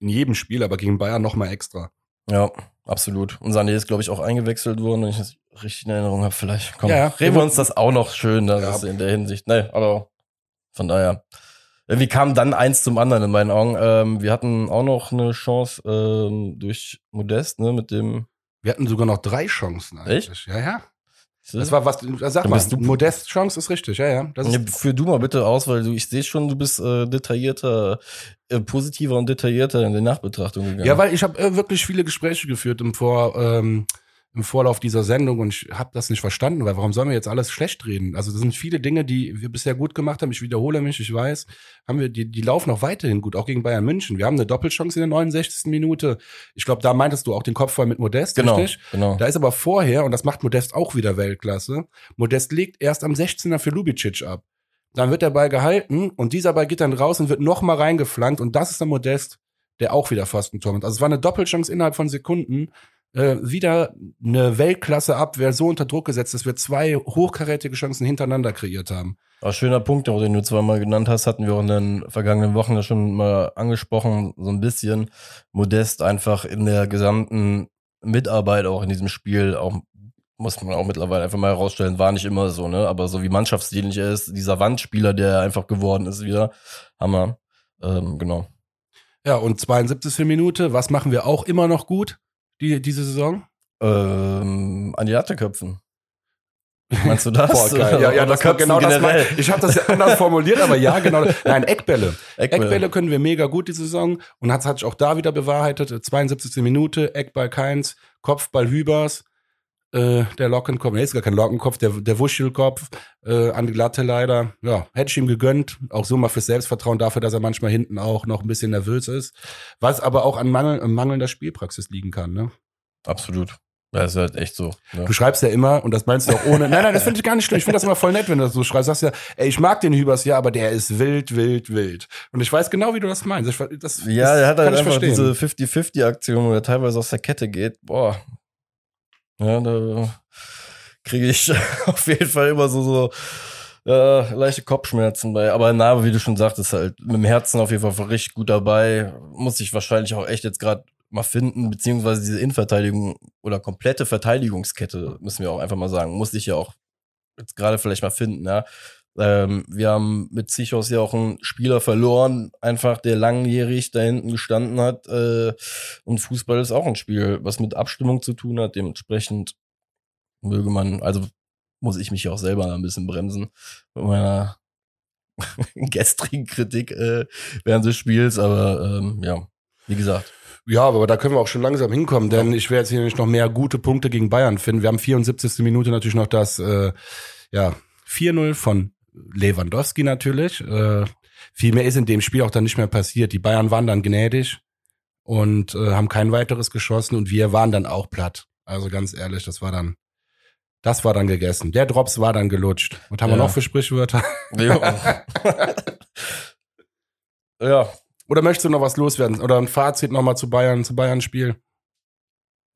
In jedem Spiel, aber gegen Bayern noch mal extra. Ja, absolut. Und Sané ist, glaube ich, auch eingewechselt worden, wenn ich das richtig in Erinnerung habe. Vielleicht komm, Ja, ja. reden wir uns das auch noch schön, das Ja. ist in der Hinsicht. Nee, aber von daher. Irgendwie kam dann eins zum anderen in meinen Augen. Ähm, wir hatten auch noch eine Chance ähm, durch Modest, ne, mit dem. Wir hatten sogar noch drei Chancen eigentlich. Ja, ja. Das war was, sag mal, du- Modest Chance ist richtig, ja, ja. Das ist, Ja, Führ du mal bitte aus, weil du, ich sehe schon, du bist äh, detaillierter, äh, positiver und detaillierter in die Nachbetrachtung gegangen. Ja, weil ich habe äh, wirklich viele Gespräche geführt im, Vor, ähm, im Vorlauf dieser Sendung und ich habe das nicht verstanden, weil warum sollen wir jetzt alles schlecht reden? Also das sind viele Dinge, die wir bisher gut gemacht haben. Ich wiederhole mich, ich weiß, haben wir die, die laufen auch weiterhin gut, auch gegen Bayern München. Wir haben eine Doppelchance in der 69. Minute. Ich glaube, da meintest du auch den Kopfball mit Modest, genau, richtig? genau. Da ist aber vorher, und das macht Modest auch wieder Weltklasse, Modest legt erst am 16er für Lubicic ab. Dann wird der Ball gehalten und dieser Ball geht dann raus und wird nochmal reingeflankt und das ist der Modest, der auch wieder fast ein Tor macht. Also es war eine Doppelchance innerhalb von Sekunden. Äh, wieder eine Weltklasse-Abwehr so unter Druck gesetzt, dass wir zwei hochkarätige Chancen hintereinander kreiert haben. Aber schöner Punkt, auch den du zweimal genannt hast, hatten wir auch in den vergangenen Wochen ja schon mal angesprochen, so ein bisschen modest einfach in der gesamten Mitarbeit auch in diesem Spiel, auch muss man auch mittlerweile einfach mal herausstellen, war nicht immer so, ne? Aber so wie mannschaftsdienlich er ist, dieser Wandspieler, der er einfach geworden ist wieder, Hammer. Ähm, genau. Ja, und 72. Minute, was machen wir auch immer noch gut, die, diese Saison? Ähm, an die Latte köpfen. Meinst du das? Boah, geil. Ja, ja, das genau das. generell? Mein, ich habe das ja anders formuliert, aber ja, genau. Nein, Eckbälle. Eckbälle. Eckbälle können wir mega gut die Saison und hat hat sich auch da wieder bewahrheitet. 72. Minute, Eckball Keins, Kopfball Hübers, äh, der Lockenkopf, nee, ist gar kein Lockenkopf, der, der Wuschelkopf äh, an die Latte leider. Ja, hätte ich ihm gegönnt, auch so mal fürs Selbstvertrauen dafür, dass er manchmal hinten auch noch ein bisschen nervös ist, was aber auch an Mangel, an mangelnder Spielpraxis liegen kann. Ne? Absolut. Ja, ist halt echt so. Ne? Du schreibst ja immer, und das meinst du auch ohne. Nein, nein, das finde ich gar nicht schlimm. Ich finde das immer voll nett, wenn du das so schreibst. Sagst ja, ey, ich mag den Hübers ja, aber der ist wild, wild, wild. Und ich weiß genau, wie du das meinst. Ich, das, Ja, das er hat halt einfach verstehen. diese 50-50-Aktion, wo er teilweise aus der Kette geht. Boah. Ja, da kriege ich auf jeden Fall immer so, so äh, leichte Kopfschmerzen bei. Aber na, wie du schon sagtest, halt mit dem Herzen auf jeden Fall richtig gut dabei. Muss ich wahrscheinlich auch echt jetzt gerade mal finden, beziehungsweise diese Innenverteidigung oder komplette Verteidigungskette, müssen wir auch einfach mal sagen, muss ich ja auch jetzt gerade vielleicht mal finden, ja. Ähm, wir haben mit Zichos ja auch einen Spieler verloren, einfach der langjährig da hinten gestanden hat. Äh, und Fußball ist auch ein Spiel, was mit Abstimmung zu tun hat. Dementsprechend möge man, also muss ich mich ja auch selber ein bisschen bremsen mit meiner gestrigen Kritik äh, während des Spiels. Aber ähm, ja, wie gesagt, Ja, aber da können wir auch schon langsam hinkommen, denn ich werde jetzt hier nicht noch mehr gute Punkte gegen Bayern finden. Wir haben 74. Minute natürlich noch das äh, ja, 4-0 von Lewandowski natürlich. Äh, viel mehr ist in dem Spiel auch dann nicht mehr passiert. Die Bayern waren dann gnädig und äh, haben kein weiteres geschossen und wir waren dann auch platt. Also ganz ehrlich, das war dann das war dann gegessen. Der Drops war dann gelutscht. Was haben wir Ja. noch für Sprichwörter? ja. ja, Oder möchtest du noch was loswerden? Oder ein Fazit nochmal zu Bayern, zu Bayern-Spiel?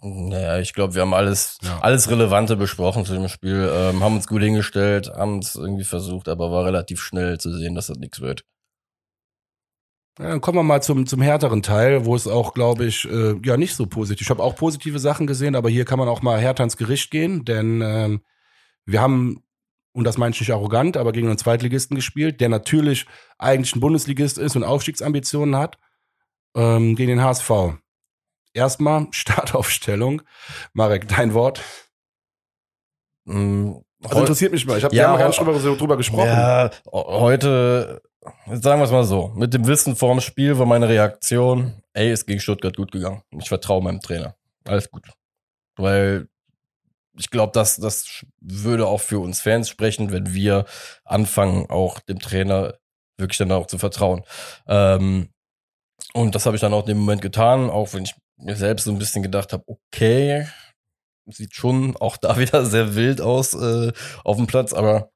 Naja, ich glaube, wir haben alles, Ja. alles Relevante besprochen zu dem Spiel, ähm, haben uns gut hingestellt, haben es irgendwie versucht, aber war relativ schnell zu sehen, dass das nichts wird. Ja, dann kommen wir mal zum, zum härteren Teil, wo es auch, glaube ich, äh, ja nicht so positiv. Ich habe auch positive Sachen gesehen, aber hier kann man auch mal härter ins Gericht gehen, denn ähm, wir haben, und das meine ich nicht arrogant, aber gegen einen Zweitligisten gespielt, der natürlich eigentlich ein Bundesligist ist und Aufstiegsambitionen hat, ähm, gegen den HSV. Erstmal Startaufstellung. Marek, dein Wort. Mm, Also interessiert mich mal. Ich habe Ja, ja, gar nicht aber- drüber, drüber gesprochen. Ja, heute, sagen wir es mal so, mit dem Wissen vorm Spiel war meine Reaktion, ey, ist gegen Stuttgart gut gegangen. Ich vertraue meinem Trainer. Alles gut. Weil ich glaube, das, das würde auch für uns Fans sprechen, wenn wir anfangen, auch dem Trainer wirklich dann auch zu vertrauen. Ähm, und das habe ich dann auch in dem Moment getan, auch wenn ich mir selbst so ein bisschen gedacht habe, okay, sieht schon auch da wieder sehr wild aus äh, auf dem Platz, aber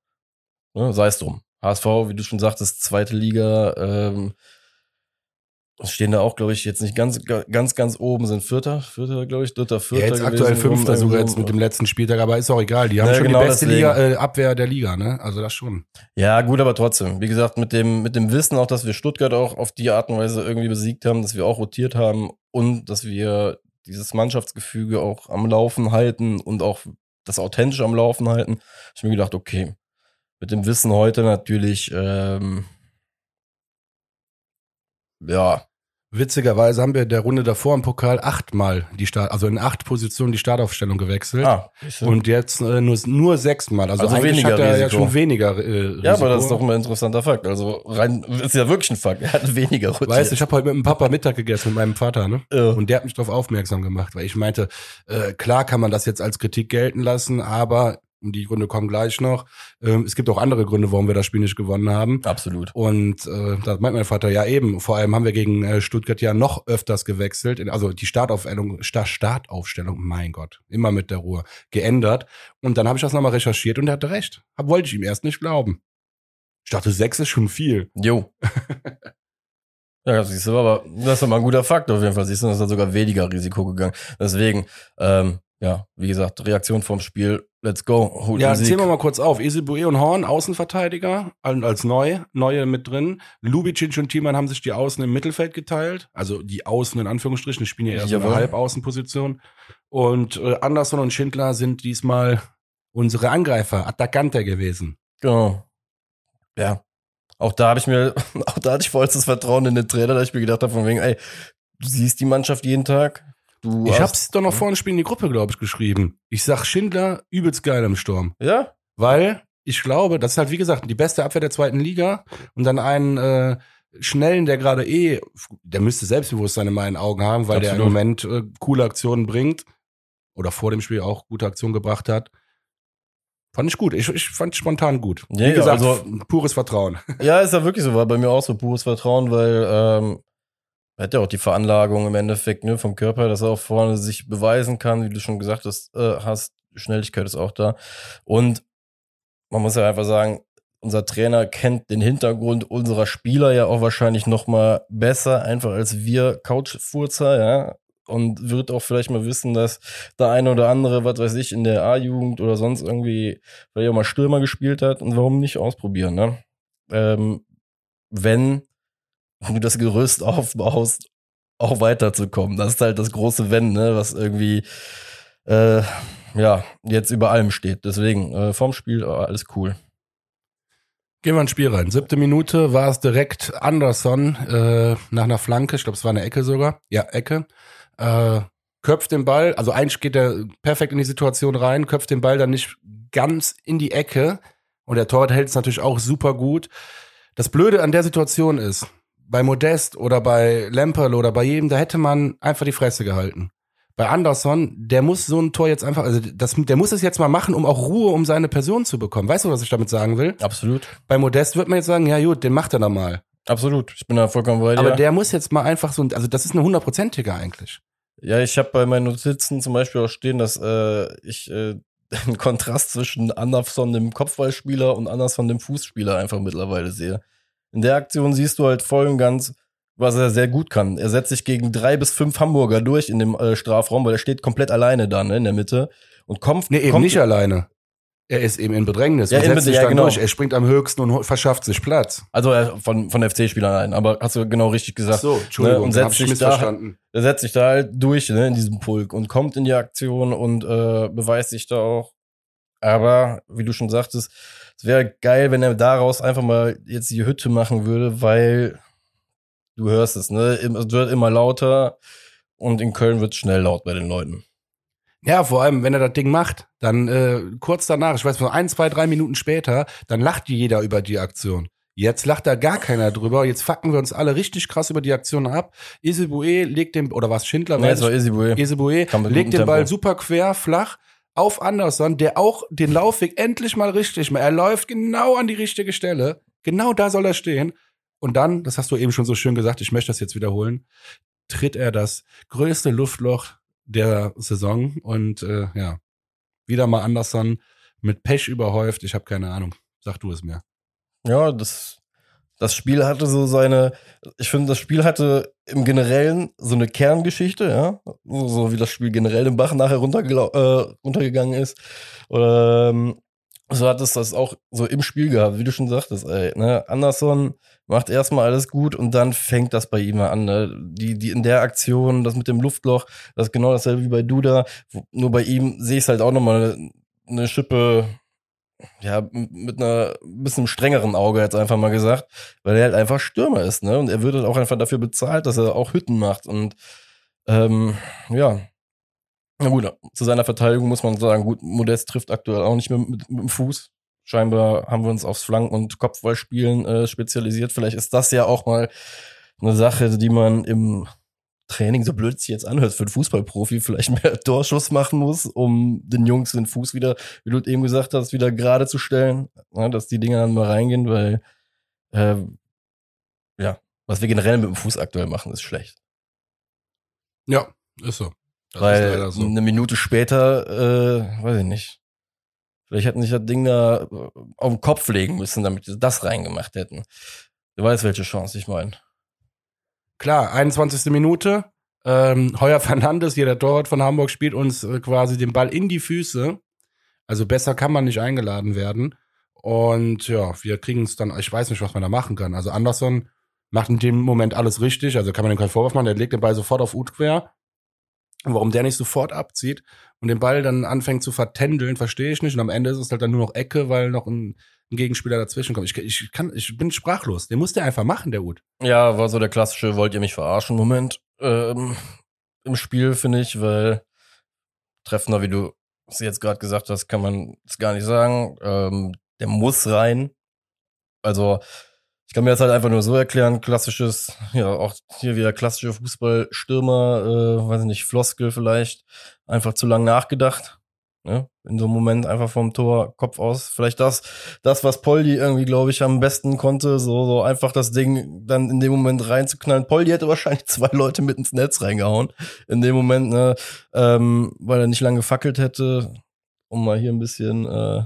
ne, sei es drum. HSV, wie du schon sagtest, zweite Liga, ähm, stehen da auch, glaube ich, jetzt nicht ganz, ganz, ganz oben, sind Vierter, Vierter, glaube ich, Dritter, Vierter. Ja, jetzt aktuell gewesen, Fünfter rum, sogar jetzt mit dem letzten Spieltag, aber ist auch egal. Die haben Ja, schon genau die beste. Liga, äh, Abwehr der Liga, ne? Also das schon. Ja, gut, aber trotzdem. Wie gesagt, mit dem, mit dem Wissen auch, dass wir Stuttgart auch auf die Art und Weise irgendwie besiegt haben, dass wir auch rotiert haben und dass wir dieses Mannschaftsgefüge auch am Laufen halten und auch das authentisch am Laufen halten, ich mir gedacht, okay, mit dem Wissen heute natürlich, ähm, ja, Witzigerweise haben wir der Runde davor im Pokal achtmal die Start, also in acht Positionen die Startaufstellung gewechselt. ah, Und jetzt äh, nur, nur sechsmal. Also, Also weniger hat er ja Risiko. schon weniger äh, Risiko. ja, aber das ist doch ein interessanter Fakt. Also rein, ist ja wirklich ein Fakt. Er hat weniger rotiert. Weißt du, ich habe heute mit dem Papa Mittag gegessen, mit meinem Vater, ne? Ja. Und der hat mich darauf aufmerksam gemacht, weil ich meinte, äh, klar kann man das jetzt als Kritik gelten lassen, aber und die Gründe kommen gleich noch. Ähm, es gibt auch andere Gründe, warum wir das Spiel nicht gewonnen haben. Absolut. Und äh, da meint mein Vater, ja eben, vor allem haben wir gegen äh, Stuttgart ja noch öfters gewechselt, also die Startaufstellung, Sta Startaufstellung, mein Gott, immer mit der Ruhe, geändert. Und dann habe ich das nochmal recherchiert und er hatte recht. Hab, wollte ich ihm erst nicht glauben. Ich dachte, sechs ist schon viel. Jo. ja, das siehst du, aber das ist mal ein guter Fakt auf jeden Fall. Siehst du, das ist da sogar weniger Risiko gegangen. Deswegen, ähm, ja, wie gesagt, Reaktion vom Spiel, let's go. Holt Ja, zählen wir mal kurz auf. Esibue und Horn, Außenverteidiger, al- als neu, neue mit drin. Lubicic und Thiemann haben sich die Außen im Mittelfeld geteilt. Also die Außen in Anführungsstrichen, die spielen ja eher so eine. Halbaußenposition. Und äh, Anderson und Schindler sind diesmal unsere Angreifer, Attacanter gewesen. Genau. Ja. Auch da habe ich mir, auch da hatte ich vollstes Vertrauen in den Trainer, da ich mir gedacht habe, von wegen, ey, du siehst die Mannschaft jeden Tag. Du Ich hab's doch noch vor dem Spiel in die Gruppe, glaube ich, geschrieben. Ich sag Schindler, übelst geil im Sturm. Ja? Weil ich glaube, das ist halt, wie gesagt, die beste Abwehr der zweiten Liga und dann einen äh, Schnellen, der gerade eh, der müsste Selbstbewusstsein in meinen Augen haben, weil der im Absolut. Moment äh, coole Aktionen bringt oder vor dem Spiel auch gute Aktionen gebracht hat. Fand ich gut. Ich, ich fand spontan gut. Ja, wie gesagt, also- pures Vertrauen. Ja, ist ja wirklich so, war bei mir auch so pures Vertrauen, weil ähm, er hat ja auch die Veranlagung im Endeffekt ne, vom Körper, dass er auch vorne sich beweisen kann, wie du schon gesagt hast, äh, hast. Schnelligkeit ist auch da. Und man muss ja einfach sagen, unser Trainer kennt den Hintergrund unserer Spieler ja auch wahrscheinlich noch mal besser, einfach als wir Couchfurzer, ja. Und wird auch vielleicht mal wissen, dass der eine oder andere, was weiß ich, in der A-Jugend oder sonst irgendwie vielleicht auch mal Stürmer gespielt hat. Und warum nicht ausprobieren, ne? ähm, wenn du das Gerüst aufbaust, auch weiterzukommen. Das ist halt das große Wenn, ne, was irgendwie äh, ja jetzt über allem steht. Deswegen äh, vom Spiel äh, alles cool. Gehen wir ins Spiel rein. Siebte Minute war es direkt Anderson äh, nach einer Flanke. Ich glaube, es war eine Ecke sogar. Ja, Ecke. Äh, köpft den Ball. Also eigentlich geht er perfekt in die Situation rein, köpft den Ball dann nicht ganz in die Ecke. Und der Torwart hält es natürlich auch super gut. Das Blöde an der Situation ist, bei Modest oder bei Lemperl oder bei jedem, da hätte man einfach die Fresse gehalten. Bei Anderson, der muss so ein Tor jetzt einfach, also das, der muss es jetzt mal machen, um auch Ruhe um seine Person zu bekommen. Weißt du, was ich damit sagen will? Absolut. Bei Modest wird man jetzt sagen, ja gut, den macht er dann mal. Absolut. Ich bin da vollkommen bei dir. Aber der muss jetzt mal einfach so, ein- also das ist eine hundertprozentige eigentlich. Ja, ich habe bei meinen Notizen zum Beispiel auch stehen, dass äh, ich äh, einen Kontrast zwischen Anderson, dem Kopfballspieler, und Anderson, dem Fußspieler, einfach mittlerweile sehe. In der Aktion siehst du halt voll und ganz, was er sehr gut kann. Er setzt sich gegen drei bis fünf Hamburger durch in dem äh, Strafraum, weil er steht komplett alleine da ne, in der Mitte und kommt, Nee, eben kommt nicht alleine. Er ist eben in Bedrängnis. Ja, in setzt sich ja, dann genau. durch. Er springt am höchsten und verschafft sich Platz. Also äh, von, von FC-Spielern ein, aber hast du genau richtig gesagt. so, Entschuldigung, ne, und setzt ich sich da-. Er setzt sich da halt durch ne, in diesem Pulk und kommt in die Aktion und äh, beweist sich da auch. Aber wie du schon sagtest, es wäre geil, wenn er daraus einfach mal jetzt die Hütte machen würde, weil du hörst es, ne? Es wird immer lauter und in Köln wird es schnell laut bei den Leuten. Ja, vor allem, wenn er das Ding macht, dann äh, kurz danach, ich weiß nicht, ein, zwei, drei Minuten später, dann lacht jeder über die Aktion. Jetzt lacht da gar keiner drüber. Jetzt fucken wir uns alle richtig krass über die Aktion ab. Isibue legt den, oder was, Schindler? Nee, es war Isibue. Isibue legt den Ball super quer, flach auf Anderson, der auch den Laufweg endlich mal richtig macht. Er läuft genau an die richtige Stelle. Genau da soll er stehen. Und dann, das hast du eben schon so schön gesagt, ich möchte das jetzt wiederholen, tritt er das größte Luftloch der Saison und äh, ja, wieder mal Anderson mit Pech überhäuft. Ich habe keine Ahnung. Sag du es mir. Ja, das, das Spiel hatte so seine, ich finde, das Spiel hatte im Generellen so eine Kerngeschichte, ja. So, wie das Spiel generell im Bach nachher äh, runtergegangen ist. Oder ähm, so hat es das auch so im Spiel gehabt, wie du schon sagtest, ey, ne? Anderson macht erstmal alles gut und dann fängt das bei ihm an. Ne? Die, die in der Aktion, das mit dem Luftloch, das ist genau dasselbe wie bei Duda. Nur bei ihm sehe ich es halt auch nochmal eine, eine Schippe ja, mit einer bisschen strengeren Auge jetzt einfach mal gesagt, weil er halt einfach Stürmer ist, ne? Und er wird halt auch einfach dafür bezahlt, dass er auch Hütten macht. Und ähm, ja. Na gut, zu seiner Verteidigung muss man sagen, gut, Modest trifft aktuell auch nicht mit, mit, mit dem Fuß. Scheinbar haben wir uns aufs Flanken- und Kopfballspielen äh, spezialisiert. Vielleicht ist das ja auch mal eine Sache, die man im Training, so blöd es sich jetzt anhört, für einen Fußballprofi vielleicht mehr Torschuss machen muss, um den Jungs den Fuß wieder, wie du eben gesagt hast, wieder gerade zu stellen, ja, dass die Dinger dann mal reingehen, weil äh, ja, was wir generell mit dem Fuß aktuell machen, ist schlecht. Ja, ist so. Das ist weil leider so. eine Minute später, äh, weiß ich nicht, vielleicht hätten sich das Ding da äh, auf den Kopf legen müssen, damit sie das reingemacht hätten. Du weißt, welche Chance ich meine. Klar, 21. Minute. Ähm, Heuer Fernandes, hier der Torwart von Hamburg, spielt uns äh, quasi den Ball in die Füße. Also besser kann man nicht eingeladen werden. Und ja, wir kriegen es dann, ich weiß nicht, was man da machen kann. Also Anderson macht in dem Moment alles richtig. Also kann man dem keinen Vorwurf machen. Der legt den Ball sofort auf Ut quer. Und warum der nicht sofort abzieht und den Ball dann anfängt zu vertändeln, verstehe ich nicht. Und am Ende ist es halt dann nur noch Ecke, weil noch ein, ein Gegenspieler dazwischen kommt. Ich, ich, kann, ich bin sprachlos. Den muss der einfach machen, der Ut. Ja, war so der klassische wollt ihr mich verarschen Moment ähm, im Spiel, finde ich, weil treffender, wie du es jetzt gerade gesagt hast, kann man es gar nicht sagen. Ähm, der muss rein. Also ich kann mir das halt einfach nur so erklären, klassisches, ja, auch hier wieder klassische Fußballstürmer, äh, weiß ich nicht, Floskel vielleicht, einfach zu lang nachgedacht. Ne? In so einem Moment einfach vom Tor, Kopf aus. Vielleicht das, das, was Poldi irgendwie, glaube ich, am besten konnte, so, so einfach das Ding dann in dem Moment reinzuknallen. Poldi hätte wahrscheinlich zwei Leute mit ins Netz reingehauen. In dem Moment, ne, ähm, weil er nicht lange gefackelt hätte, um mal hier ein bisschen, äh,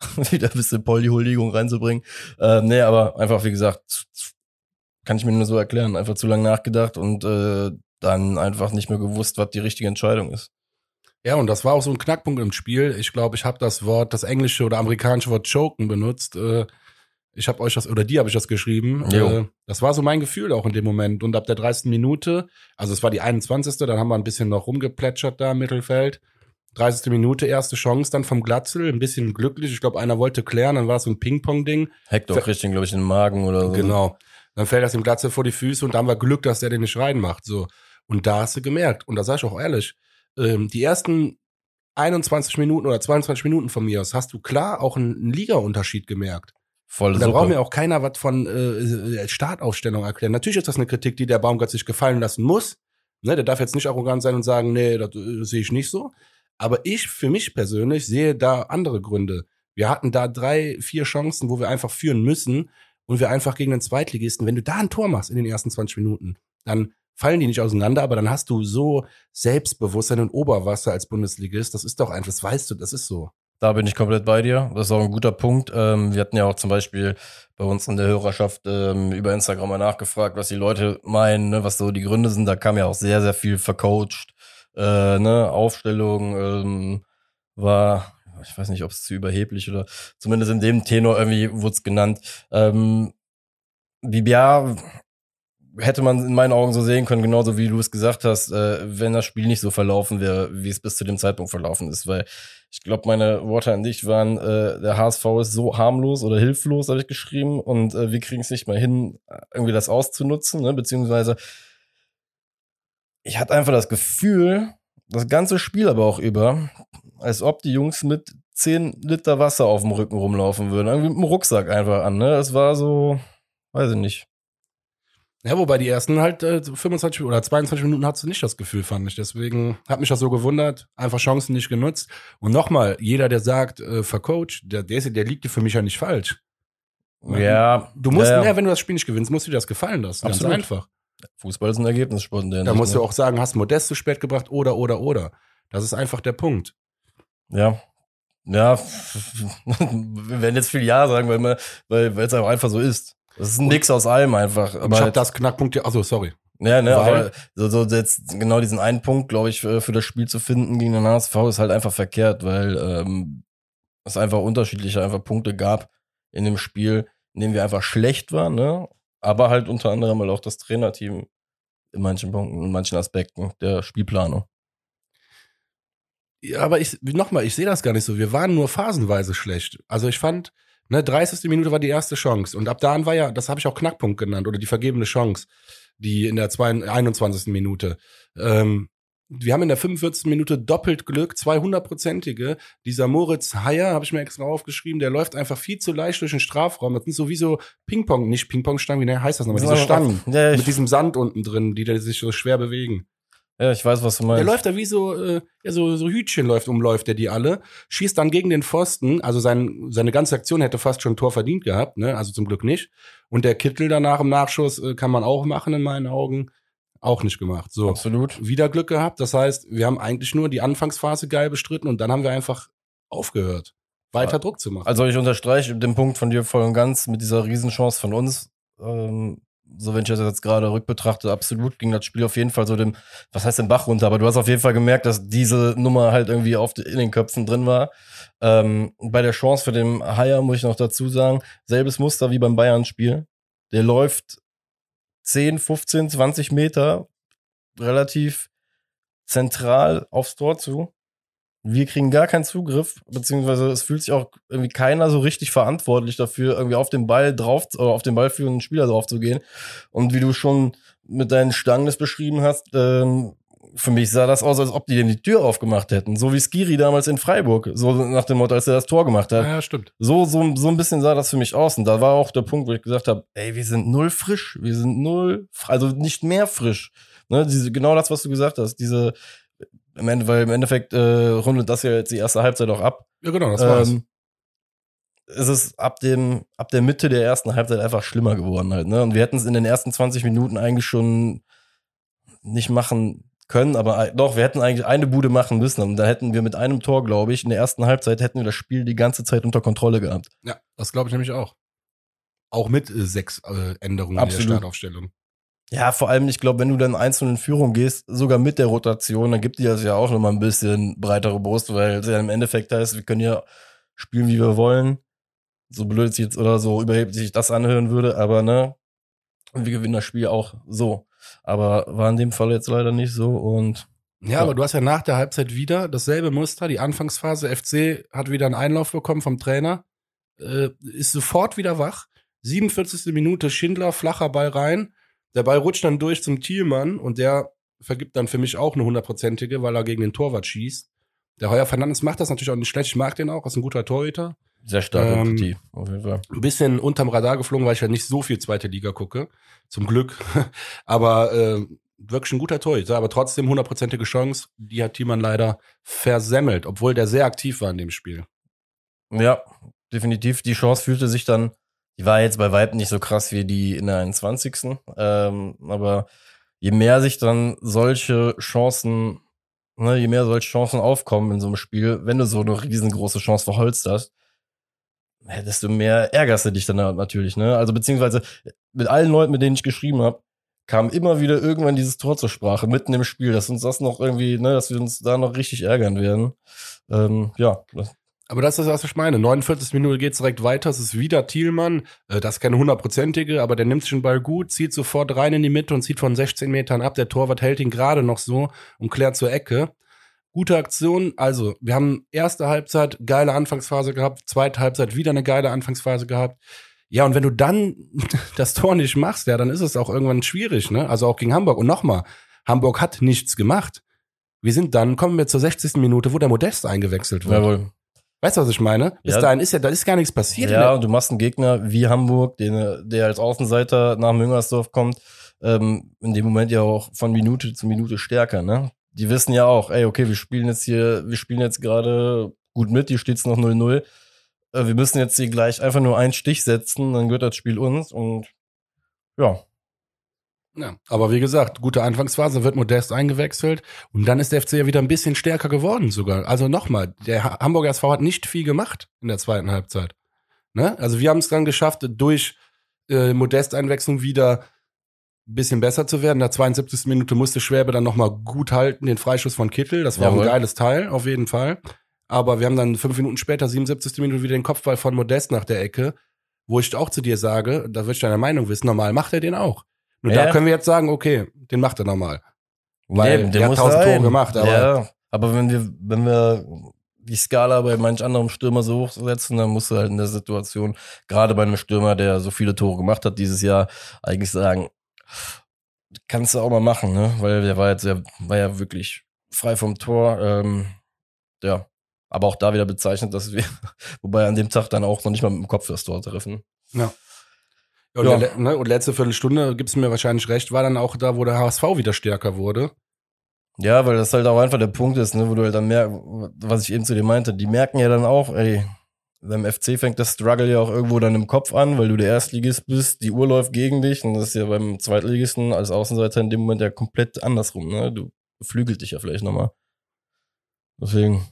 wieder ein bisschen Poldi-Huldigung reinzubringen. Ähm, nee, aber einfach, wie gesagt, kann ich mir nur so erklären. Einfach zu lange nachgedacht und äh, dann einfach nicht mehr gewusst, was die richtige Entscheidung ist. Ja, und das war auch so ein Knackpunkt im Spiel. Ich glaube, ich habe das Wort, das englische oder amerikanische Wort choken benutzt. Äh, Ich habe euch das, oder die habe ich das geschrieben. Jo. Äh, Das war so mein Gefühl auch in dem Moment. Und ab der 30. Minute, also es war die 21. Dann haben wir ein bisschen noch rumgeplätschert da im Mittelfeld. 30. Minute, erste Chance dann vom Glatzel, ein bisschen glücklich. Ich glaube, einer wollte klären, dann war es so ein Ping-Pong-Ding. Hector kriegt den, glaube ich, in den Magen oder so. Genau. Dann fällt das dem Glatze vor die Füße und da haben wir Glück, dass der den nicht reinmacht. So. Und da hast du gemerkt, und da sag ich auch ehrlich, ähm, die ersten 21 Minuten oder 22 Minuten von mir aus hast du klar auch einen, Liga-Unterschied gemerkt. Voll da braucht mir auch keiner was von äh, Startaufstellung erklären. Natürlich ist das eine Kritik, die der Baumgart sich gefallen lassen muss. Ne, der darf jetzt nicht arrogant sein und sagen, nee, das äh, sehe ich nicht so. Aber ich, für mich persönlich, sehe da andere Gründe. Wir hatten da drei, vier Chancen, wo wir einfach führen müssen und wir einfach gegen den Zweitligisten, wenn du da ein Tor machst in den ersten 20 Minuten, dann fallen die nicht auseinander, aber dann hast du so Selbstbewusstsein und Oberwasser als Bundesligist. Das ist doch einfach, das weißt du, das ist so. Da bin ich komplett bei dir. Das ist auch ein guter Punkt. Ähm, wir hatten ja auch zum Beispiel bei uns in der Hörerschaft ähm, über Instagram mal nachgefragt, was die Leute meinen, ne, was so die Gründe sind. Da kam ja auch sehr, sehr viel vercoacht. Äh, ne, Aufstellung ähm, war, ich weiß nicht, ob es zu überheblich oder zumindest in dem Tenor irgendwie wurde es genannt. Ähm, Bibia hätte man in meinen Augen so sehen können, genauso wie du es gesagt hast, äh, wenn das Spiel nicht so verlaufen wäre, wie es bis zu dem Zeitpunkt verlaufen ist, weil ich glaube, meine Worte an dich waren, äh, der HSV ist so harmlos oder hilflos, habe ich geschrieben, und äh, wir kriegen es nicht mal hin, irgendwie das auszunutzen, ne? beziehungsweise ich hatte einfach das Gefühl, das ganze Spiel aber auch über, als ob die Jungs mit 10 Liter Wasser auf dem Rücken rumlaufen würden. Irgendwie mit dem Rucksack einfach an, ne? Es war so, weiß ich nicht. Ja, wobei die ersten halt äh, 25 oder 22 Minuten hattest du nicht das Gefühl, fand ich. Deswegen hat mich das so gewundert. Einfach Chancen nicht genutzt. Und nochmal, jeder, der sagt, äh, vercoacht, der, der, der liegt dir für mich ja nicht falsch. Ja. Du musst, ja, ja. wenn du das Spiel nicht gewinnst, musst du dir das gefallen lassen. Absolut. Ganz einfach. Fußball ist ein Ergebnissport. Da Hinsicht, musst du ne? auch sagen, hast Modest zu spät gebracht oder, oder, oder. Das ist einfach der Punkt. Ja. Ja, wir werden jetzt viel Ja sagen, weil man, weil weil es auch einfach so ist. Das ist ein Mix aus allem einfach. Aber ich habe das Knackpunkt, ja, achso, sorry. Ja, ne, Weil- aber so, so jetzt genau diesen einen Punkt, glaube ich, für, für das Spiel zu finden gegen den HSV ist halt einfach verkehrt, weil ähm, es einfach unterschiedliche einfach Punkte gab in dem Spiel, in dem wir einfach schlecht waren, ne? Aber halt unter anderem halt auch das Trainerteam in manchen Punkten, in manchen Aspekten der Spielplanung. Ja, aber ich, nochmal, ich sehe das gar nicht so. Wir waren nur phasenweise schlecht. Also ich fand, ne, 30. Minute war die erste Chance. Und ab da war ja, das habe ich auch Knackpunkt genannt, oder die vergebene Chance, die in der zwei- 21. Minute. Ähm, wir haben in der 45. Minute doppelt Glück, 200-prozentige. Dieser Moritz Heyer, habe ich mir extra aufgeschrieben, der läuft einfach viel zu leicht durch den Strafraum. Das sind sowieso Ping-Pong, nicht Ping-Pong-Stangen, wie heißt das nochmal? Diese Stangen Ja, mit diesem Sand unten drin, die da sich so schwer bewegen. Ja, ich weiß, was du Der meinst. läuft da wie so, äh, ja, so, so Hütchen läuft, umläuft der die alle, schießt dann gegen den Pfosten, also sein, seine ganze Aktion hätte fast schon ein Tor verdient gehabt, ne, also zum Glück nicht. Und der Kittel danach im Nachschuss äh, kann man auch machen in meinen Augen, auch nicht gemacht. So, Absolut. wieder Glück gehabt, das heißt, wir haben eigentlich nur die Anfangsphase geil bestritten und dann haben wir einfach aufgehört, weiter Ja. Druck zu machen. Also ich unterstreiche den Punkt von dir voll und ganz mit dieser Riesenchance von uns. Ähm, so wenn ich das jetzt gerade rückbetrachte, absolut ging das Spiel auf jeden Fall so dem, was heißt den Bach runter, aber du hast auf jeden Fall gemerkt, dass diese Nummer halt irgendwie auf, in den Köpfen drin war. Ähm, bei der Chance für den Haier muss ich noch dazu sagen, selbes Muster wie beim Bayern-Spiel. Der läuft 10, 15, 20 Meter relativ zentral aufs Tor zu. Wir kriegen gar keinen Zugriff, beziehungsweise es fühlt sich auch irgendwie keiner so richtig verantwortlich dafür, irgendwie auf den Ball drauf oder auf den Ball führenden Spieler drauf zu gehen. Und wie du schon mit deinen Stangen das beschrieben hast, ähm, für mich sah das aus, als ob die dem die Tür aufgemacht hätten. So wie Skiri damals in Freiburg. So nach dem Motto, als er das Tor gemacht hat. ja, stimmt. So, so, so ein bisschen sah das für mich aus. Und da war auch der Punkt, wo ich gesagt habe, ey, wir sind null frisch. Wir sind null, also nicht mehr frisch. Ne, diese, genau das, was du gesagt hast. Diese, im Ende, weil im Endeffekt äh, rundet das ja jetzt die erste Halbzeit auch ab. Ja, genau, das war's. Ähm, es ist ab dem, ab der Mitte der ersten Halbzeit einfach schlimmer geworden halt, ne? Und wir hätten es in den ersten 20 Minuten eigentlich schon nicht machen können, aber doch, wir hätten eigentlich eine Bude machen müssen. Und da hätten wir mit einem Tor, glaube ich, in der ersten Halbzeit hätten wir das Spiel die ganze Zeit unter Kontrolle gehabt. ja, das glaube ich nämlich auch. Auch mit äh, sechs äh, Änderungen Absolut. der Startaufstellung. Ja, vor allem, ich glaube, wenn du dann einzeln in Führung gehst, sogar mit der Rotation, dann gibt dir das ja auch nochmal ein bisschen breitere Brust, weil es ja im Endeffekt heißt, wir können ja spielen, wie wir wollen. So blöd es jetzt oder so überheblich sich das anhören würde, aber ne, und wir gewinnen das Spiel auch so. Aber war in dem Fall jetzt leider nicht so und Ja, Ja. aber du hast ja nach der Halbzeit wieder dasselbe Muster. Die Anfangsphase, FC hat wieder einen Einlauf bekommen vom Trainer, äh, ist sofort wieder wach. 47. Minute, Schindler, flacher Ball rein. Der Ball rutscht dann durch zum Thielmann und der vergibt dann für mich auch eine hundertprozentige, weil er gegen den Torwart schießt. Der Heuer Fernandes macht das natürlich auch nicht schlecht. Ich mag den auch, ist ein guter Torhüter. sehr starke Ähm, Partie, auf jeden Fall. Ein bisschen unterm Radar geflogen, weil ich ja nicht so viel zweite Liga gucke. Zum Glück. aber äh, wirklich ein guter Torhüter. Aber trotzdem hundertprozentige Chance. Die hat Thiemann leider versemmelt, obwohl der sehr aktiv war in dem Spiel. Ja, definitiv. Die Chance fühlte sich dann, die war jetzt bei Weitem nicht so krass wie die in der 21. Ähm, aber je mehr sich dann solche Chancen, ne, je mehr solche Chancen aufkommen in so einem Spiel, wenn du so eine riesengroße Chance verholzt hast, desto mehr ärgerst du dich dann natürlich, ne? Also beziehungsweise mit allen Leuten, mit denen ich geschrieben habe, kam immer wieder irgendwann dieses Tor zur Sprache, mitten im Spiel, dass uns das noch irgendwie, ne, dass wir uns da noch richtig ärgern werden. Ähm, ja, das, Aber das ist was ich meine. 49. Minute geht's direkt weiter. Es ist wieder Thielmann. Äh, Das ist keine hundertprozentige, aber der nimmt sich den Ball gut, zieht sofort rein in die Mitte und zieht von 16 Metern ab. Der Torwart hält ihn gerade noch so und klärt zur Ecke. Gute Aktion. Also, wir haben erste Halbzeit geile Anfangsphase gehabt, zweite Halbzeit wieder eine geile Anfangsphase gehabt. Ja, und wenn du dann das Tor nicht machst, ja, dann ist es auch irgendwann schwierig, ne? Also auch gegen Hamburg. Und nochmal, Hamburg hat nichts gemacht. Wir sind dann, kommen wir zur 60. Minute, wo der Modest eingewechselt wird. Jawohl. Weißt du, was ich meine? Bis Ja. dahin ist ja, da ist gar nichts passiert. Ja, und du machst einen Gegner wie Hamburg, den, der als Außenseiter nach Müngersdorf kommt, ähm, in dem Moment ja auch von Minute zu Minute stärker, ne? Die wissen ja auch, ey, okay, wir spielen jetzt hier, wir spielen jetzt gerade gut mit, hier steht's noch 0-0. Äh, wir müssen jetzt hier gleich einfach nur einen Stich setzen, dann gehört das Spiel uns und ja. Ja, aber wie gesagt, gute Anfangsphase, wird Modest eingewechselt und dann ist der FC ja wieder ein bisschen stärker geworden sogar. Also nochmal, der Ha- Hamburger SV hat nicht viel gemacht in der zweiten Halbzeit. Ne? Also wir haben es dann geschafft, durch äh, Modest-Einwechslung wieder ein bisschen besser zu werden. In der 72. Minute musste Schwäbe dann nochmal gut halten, den Freischuss von Kittel. Das war Jawohl. ein geiles Teil, auf jeden Fall. Aber wir haben dann fünf Minuten später, 77. Minute, wieder den Kopfball von Modest nach der Ecke, wo ich auch zu dir sage, da würde ich deine Meinung wissen, normal macht er den auch. Nur Ja. da können wir jetzt sagen, okay, den macht er normal. Weil Nee, der hat muss tausend. Tore gemacht, aber- ja, aber wenn wir, wenn wir die Skala bei manch anderem Stürmer so hochsetzen, dann musst du halt in der Situation, gerade bei einem Stürmer, der so viele Tore gemacht hat dieses Jahr, eigentlich sagen, kannst du auch mal machen, ne? Weil der war jetzt ja, war ja wirklich frei vom Tor. Ähm, ja. Aber auch da wieder bezeichnet, dass wir, wobei an dem Tag dann auch noch nicht mal mit dem Kopf das Tor treffen. Und, Ja. der, ne, und letzte Viertelstunde, gibst du mir wahrscheinlich recht, war dann auch da, wo der HSV wieder stärker wurde. Ja, weil das halt auch einfach der Punkt ist, ne, wo du halt dann merkst, was ich eben zu dir meinte, die merken ja dann auch, ey, beim FC fängt das Struggle ja auch irgendwo dann im Kopf an, weil du der Erstligist bist, die Uhr läuft gegen dich und das ist ja beim Zweitligisten als Außenseiter in dem Moment ja komplett andersrum, ne? Du flügelt dich ja vielleicht nochmal. Deswegen,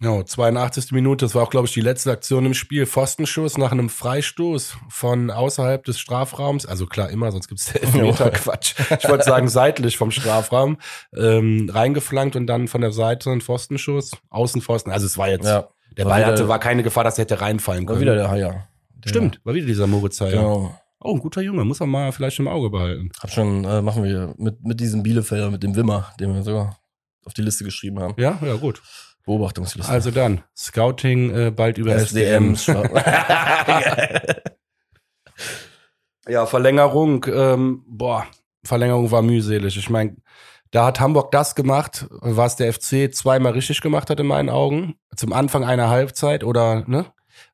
Ja, 82. Minute, das war auch, glaube ich, die letzte Aktion im Spiel. Pfostenschuss nach einem Freistoß von außerhalb des Strafraums. Also klar, immer, sonst gibt's Elfmeter, Quatsch. Ich wollte sagen, seitlich vom Strafraum. Ähm, reingeflankt und dann von der Seite ein Pfostenschuss. Außenpfosten. Also es war jetzt, ja, der war Ball hatte, war keine Gefahr, dass er hätte reinfallen war können. wieder der Haier. Der- Stimmt, war wieder dieser Moritz Heyer. Genau. Oh, ein guter Junge, muss man mal vielleicht im Auge behalten. Hab schon, äh, machen wir mit, mit diesem Bielefelder, mit dem Wimmer, den wir sogar auf die Liste geschrieben haben. Ja, ja, gut. Beobachtungsliste. Also dann, Scouting äh, bald über SDM. SDM. Ja, Verlängerung, ähm, boah, Verlängerung war mühselig. Ich meine, da hat Hamburg das gemacht, was der FC zweimal richtig gemacht hat in meinen Augen. Zum Anfang einer Halbzeit oder, ne,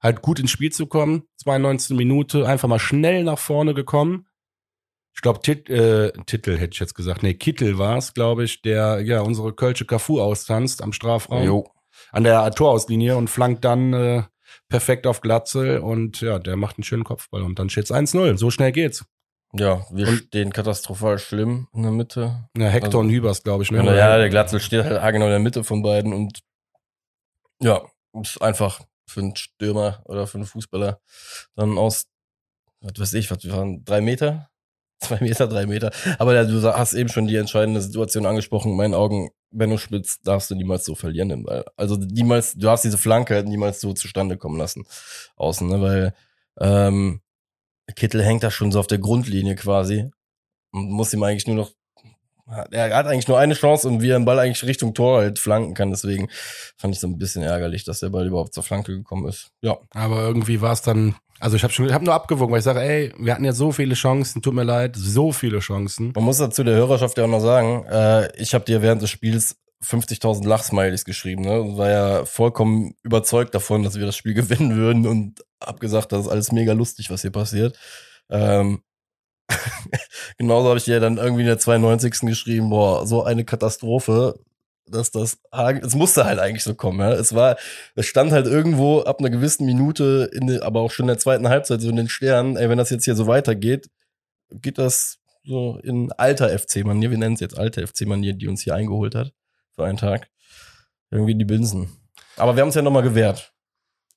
halt gut ins Spiel zu kommen. 92. Minute, einfach mal schnell nach vorne gekommen. Ich glaube, Tit äh, Titel hätte ich jetzt gesagt. Nee, Kittel war es, glaube ich, der ja unsere Kölsche Cafu austanzt am Strafraum jo. an der Torauslinie und flankt dann äh, perfekt auf Glatzel und ja, der macht einen schönen Kopfball und dann steht's 1-0. So schnell geht's. Ja, wir Und- stehen katastrophal schlimm in der Mitte. Ja, Hector Also- und Hübers, glaube ich. Ne? Ja, ja, der Glatzel steht halt genau in der Mitte von beiden und ja, ist einfach für einen Stürmer oder für einen Fußballer dann aus, was weiß ich, was wir waren, drei Meter? Zwei Meter, drei Meter. Aber du hast eben schon die entscheidende Situation angesprochen. In meinen Augen, Benno Spitz darfst du niemals so verlieren. den. Also niemals, du darfst diese Flanke halt niemals so zustande kommen lassen. Außen, ne? Weil ähm, Kittel hängt da schon so auf der Grundlinie quasi und muss ihm eigentlich nur noch er hat eigentlich nur eine Chance und wie er den Ball eigentlich Richtung Tor halt flanken kann. Deswegen fand ich so ein bisschen ärgerlich, dass der Ball überhaupt zur Flanke gekommen ist. Ja. Aber irgendwie war es dann, also ich habe schon, ich habe nur abgewogen, weil ich sage, ey, wir hatten ja so viele Chancen, tut mir leid, so viele Chancen. Man muss dazu der Hörerschaft ja auch noch sagen, äh, ich habe dir während des Spiels 50.000 Lachsmileys geschrieben, ne? Und war ja vollkommen überzeugt davon, dass wir das Spiel gewinnen würden und hab gesagt, das ist alles mega lustig, was hier passiert. Ähm, genauso habe ich dir dann irgendwie in der 92. geschrieben, boah, so eine Katastrophe, dass das es musste halt eigentlich so kommen, ja. Es war, es stand halt irgendwo ab einer gewissen Minute, in, aber auch schon in der zweiten Halbzeit so in den Sternen, ey, wenn das jetzt hier so weitergeht, geht das so in alter FC-Manier, wir nennen es jetzt alte FC-Manier, die uns hier eingeholt hat für einen Tag. Irgendwie die Binsen. Aber wir haben es ja nochmal gewehrt.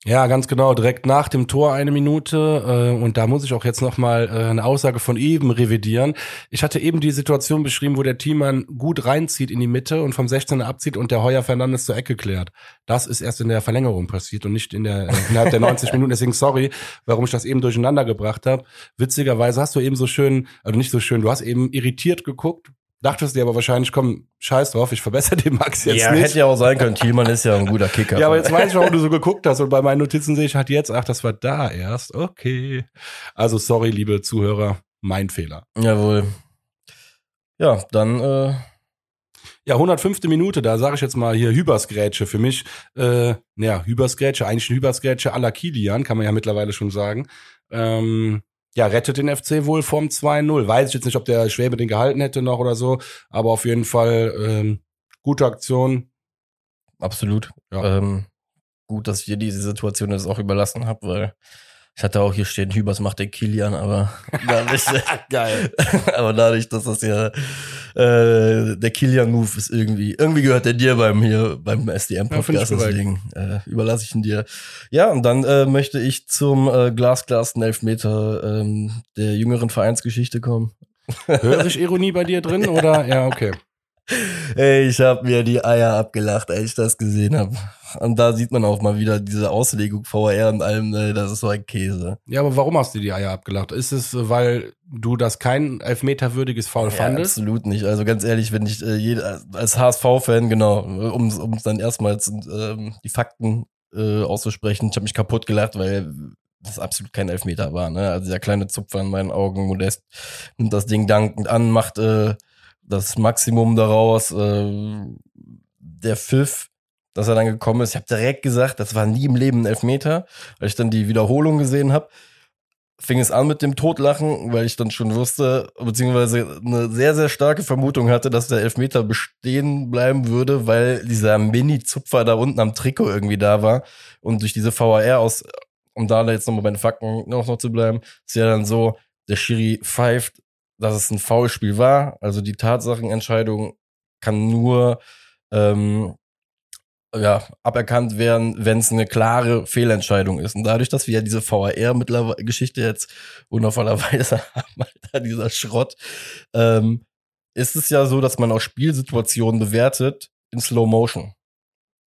Ja, ganz genau. Direkt nach dem Tor eine Minute. Äh, und da muss ich auch jetzt noch mal äh, eine Aussage von eben revidieren. Ich hatte eben die Situation beschrieben, wo der Teammann gut reinzieht in die Mitte und vom 16er abzieht und der Heuer Fernandes zur Ecke klärt. Das ist erst in der Verlängerung passiert und nicht in der, äh, innerhalb der 90 Minuten. Deswegen sorry, warum ich das eben durcheinander gebracht habe. Witzigerweise hast du eben so schön, also nicht so schön, du hast eben irritiert geguckt. Dachtest dir aber wahrscheinlich, komm, scheiß drauf, ich verbessere den Max jetzt ja, nicht. hätte ja auch sein können. Thielmann ist ja ein guter Kicker. Ja, aber jetzt weiß ich, warum du so geguckt hast. Und bei meinen Notizen sehe ich halt jetzt, ach, das war da erst. Okay. Also sorry, liebe Zuhörer, mein Fehler. Jawohl. Ja, dann, äh, Ja, 105. Minute, da sage ich jetzt mal hier Hübersgrätsche für mich. Äh, naja, Hübersgrätsche, eigentlich ein Hübersgrätsche à la Kilian, kann man ja mittlerweile schon sagen. Ähm, ja, rettet den FC wohl vom 2-0. Weiß ich jetzt nicht, ob der Schwäbe den gehalten hätte noch oder so, aber auf jeden Fall ähm, gute Aktion. Absolut. Ja. Ähm, gut, dass ich dir diese Situation jetzt auch überlassen habe, weil ich hatte auch hier stehen, Hübers macht den Kilian, aber dadurch, Geil. aber dadurch, dass das ja äh, der Kilian-Move ist irgendwie, irgendwie gehört der dir beim hier beim Ja, SDM-Podcast, korrekt. deswegen äh, überlasse ich ihn dir. Ja, und dann äh, möchte ich zum äh, glasglasten Elfmeter ähm, der jüngeren Vereinsgeschichte kommen. Höre ich Ironie bei dir drin oder? Ja, okay. Ich habe mir die Eier abgelacht, als ich das gesehen habe. Und da sieht man auch mal wieder diese Auslegung VR und allem, das ist so ein Käse. Ja, aber warum hast du die Eier abgelacht? Ist es, weil du das kein elfmeterwürdiges Foul Ja, fandest? absolut nicht. Also ganz ehrlich, wenn ich äh, als HSV-Fan, genau, um um dann erstmal zu, ähm, die Fakten äh, auszusprechen, ich habe mich kaputt gelacht, weil das absolut kein Elfmeter war. Ne? Also der kleine Zupfer in meinen Augen, Modest nimmt das Ding dankend an, macht äh, das Maximum daraus. Äh, der Pfiff, dass er dann gekommen ist, ich habe direkt gesagt, das war nie im Leben ein Elfmeter, weil ich dann die Wiederholung gesehen habe fing es an mit dem Totlachen, weil ich dann schon wusste, beziehungsweise eine sehr, sehr starke Vermutung hatte, dass der Elfmeter bestehen bleiben würde, weil dieser Mini-Zupfer da unten am Trikot irgendwie da war. Und durch diese VAR aus, um da jetzt nochmal bei den Fakten noch, noch zu bleiben, ist ja dann so, der Schiri pfeift, dass es ein Foulspiel war. Also die Tatsachenentscheidung kann nur ähm, ja, aberkannt werden, wenn es eine klare Fehlentscheidung ist. Und dadurch, dass wir ja diese VAR-Geschichte jetzt wundervollerweise haben, Alter, dieser Schrott, ähm, ist es ja so, dass man auch Spielsituationen bewertet in Slow Motion.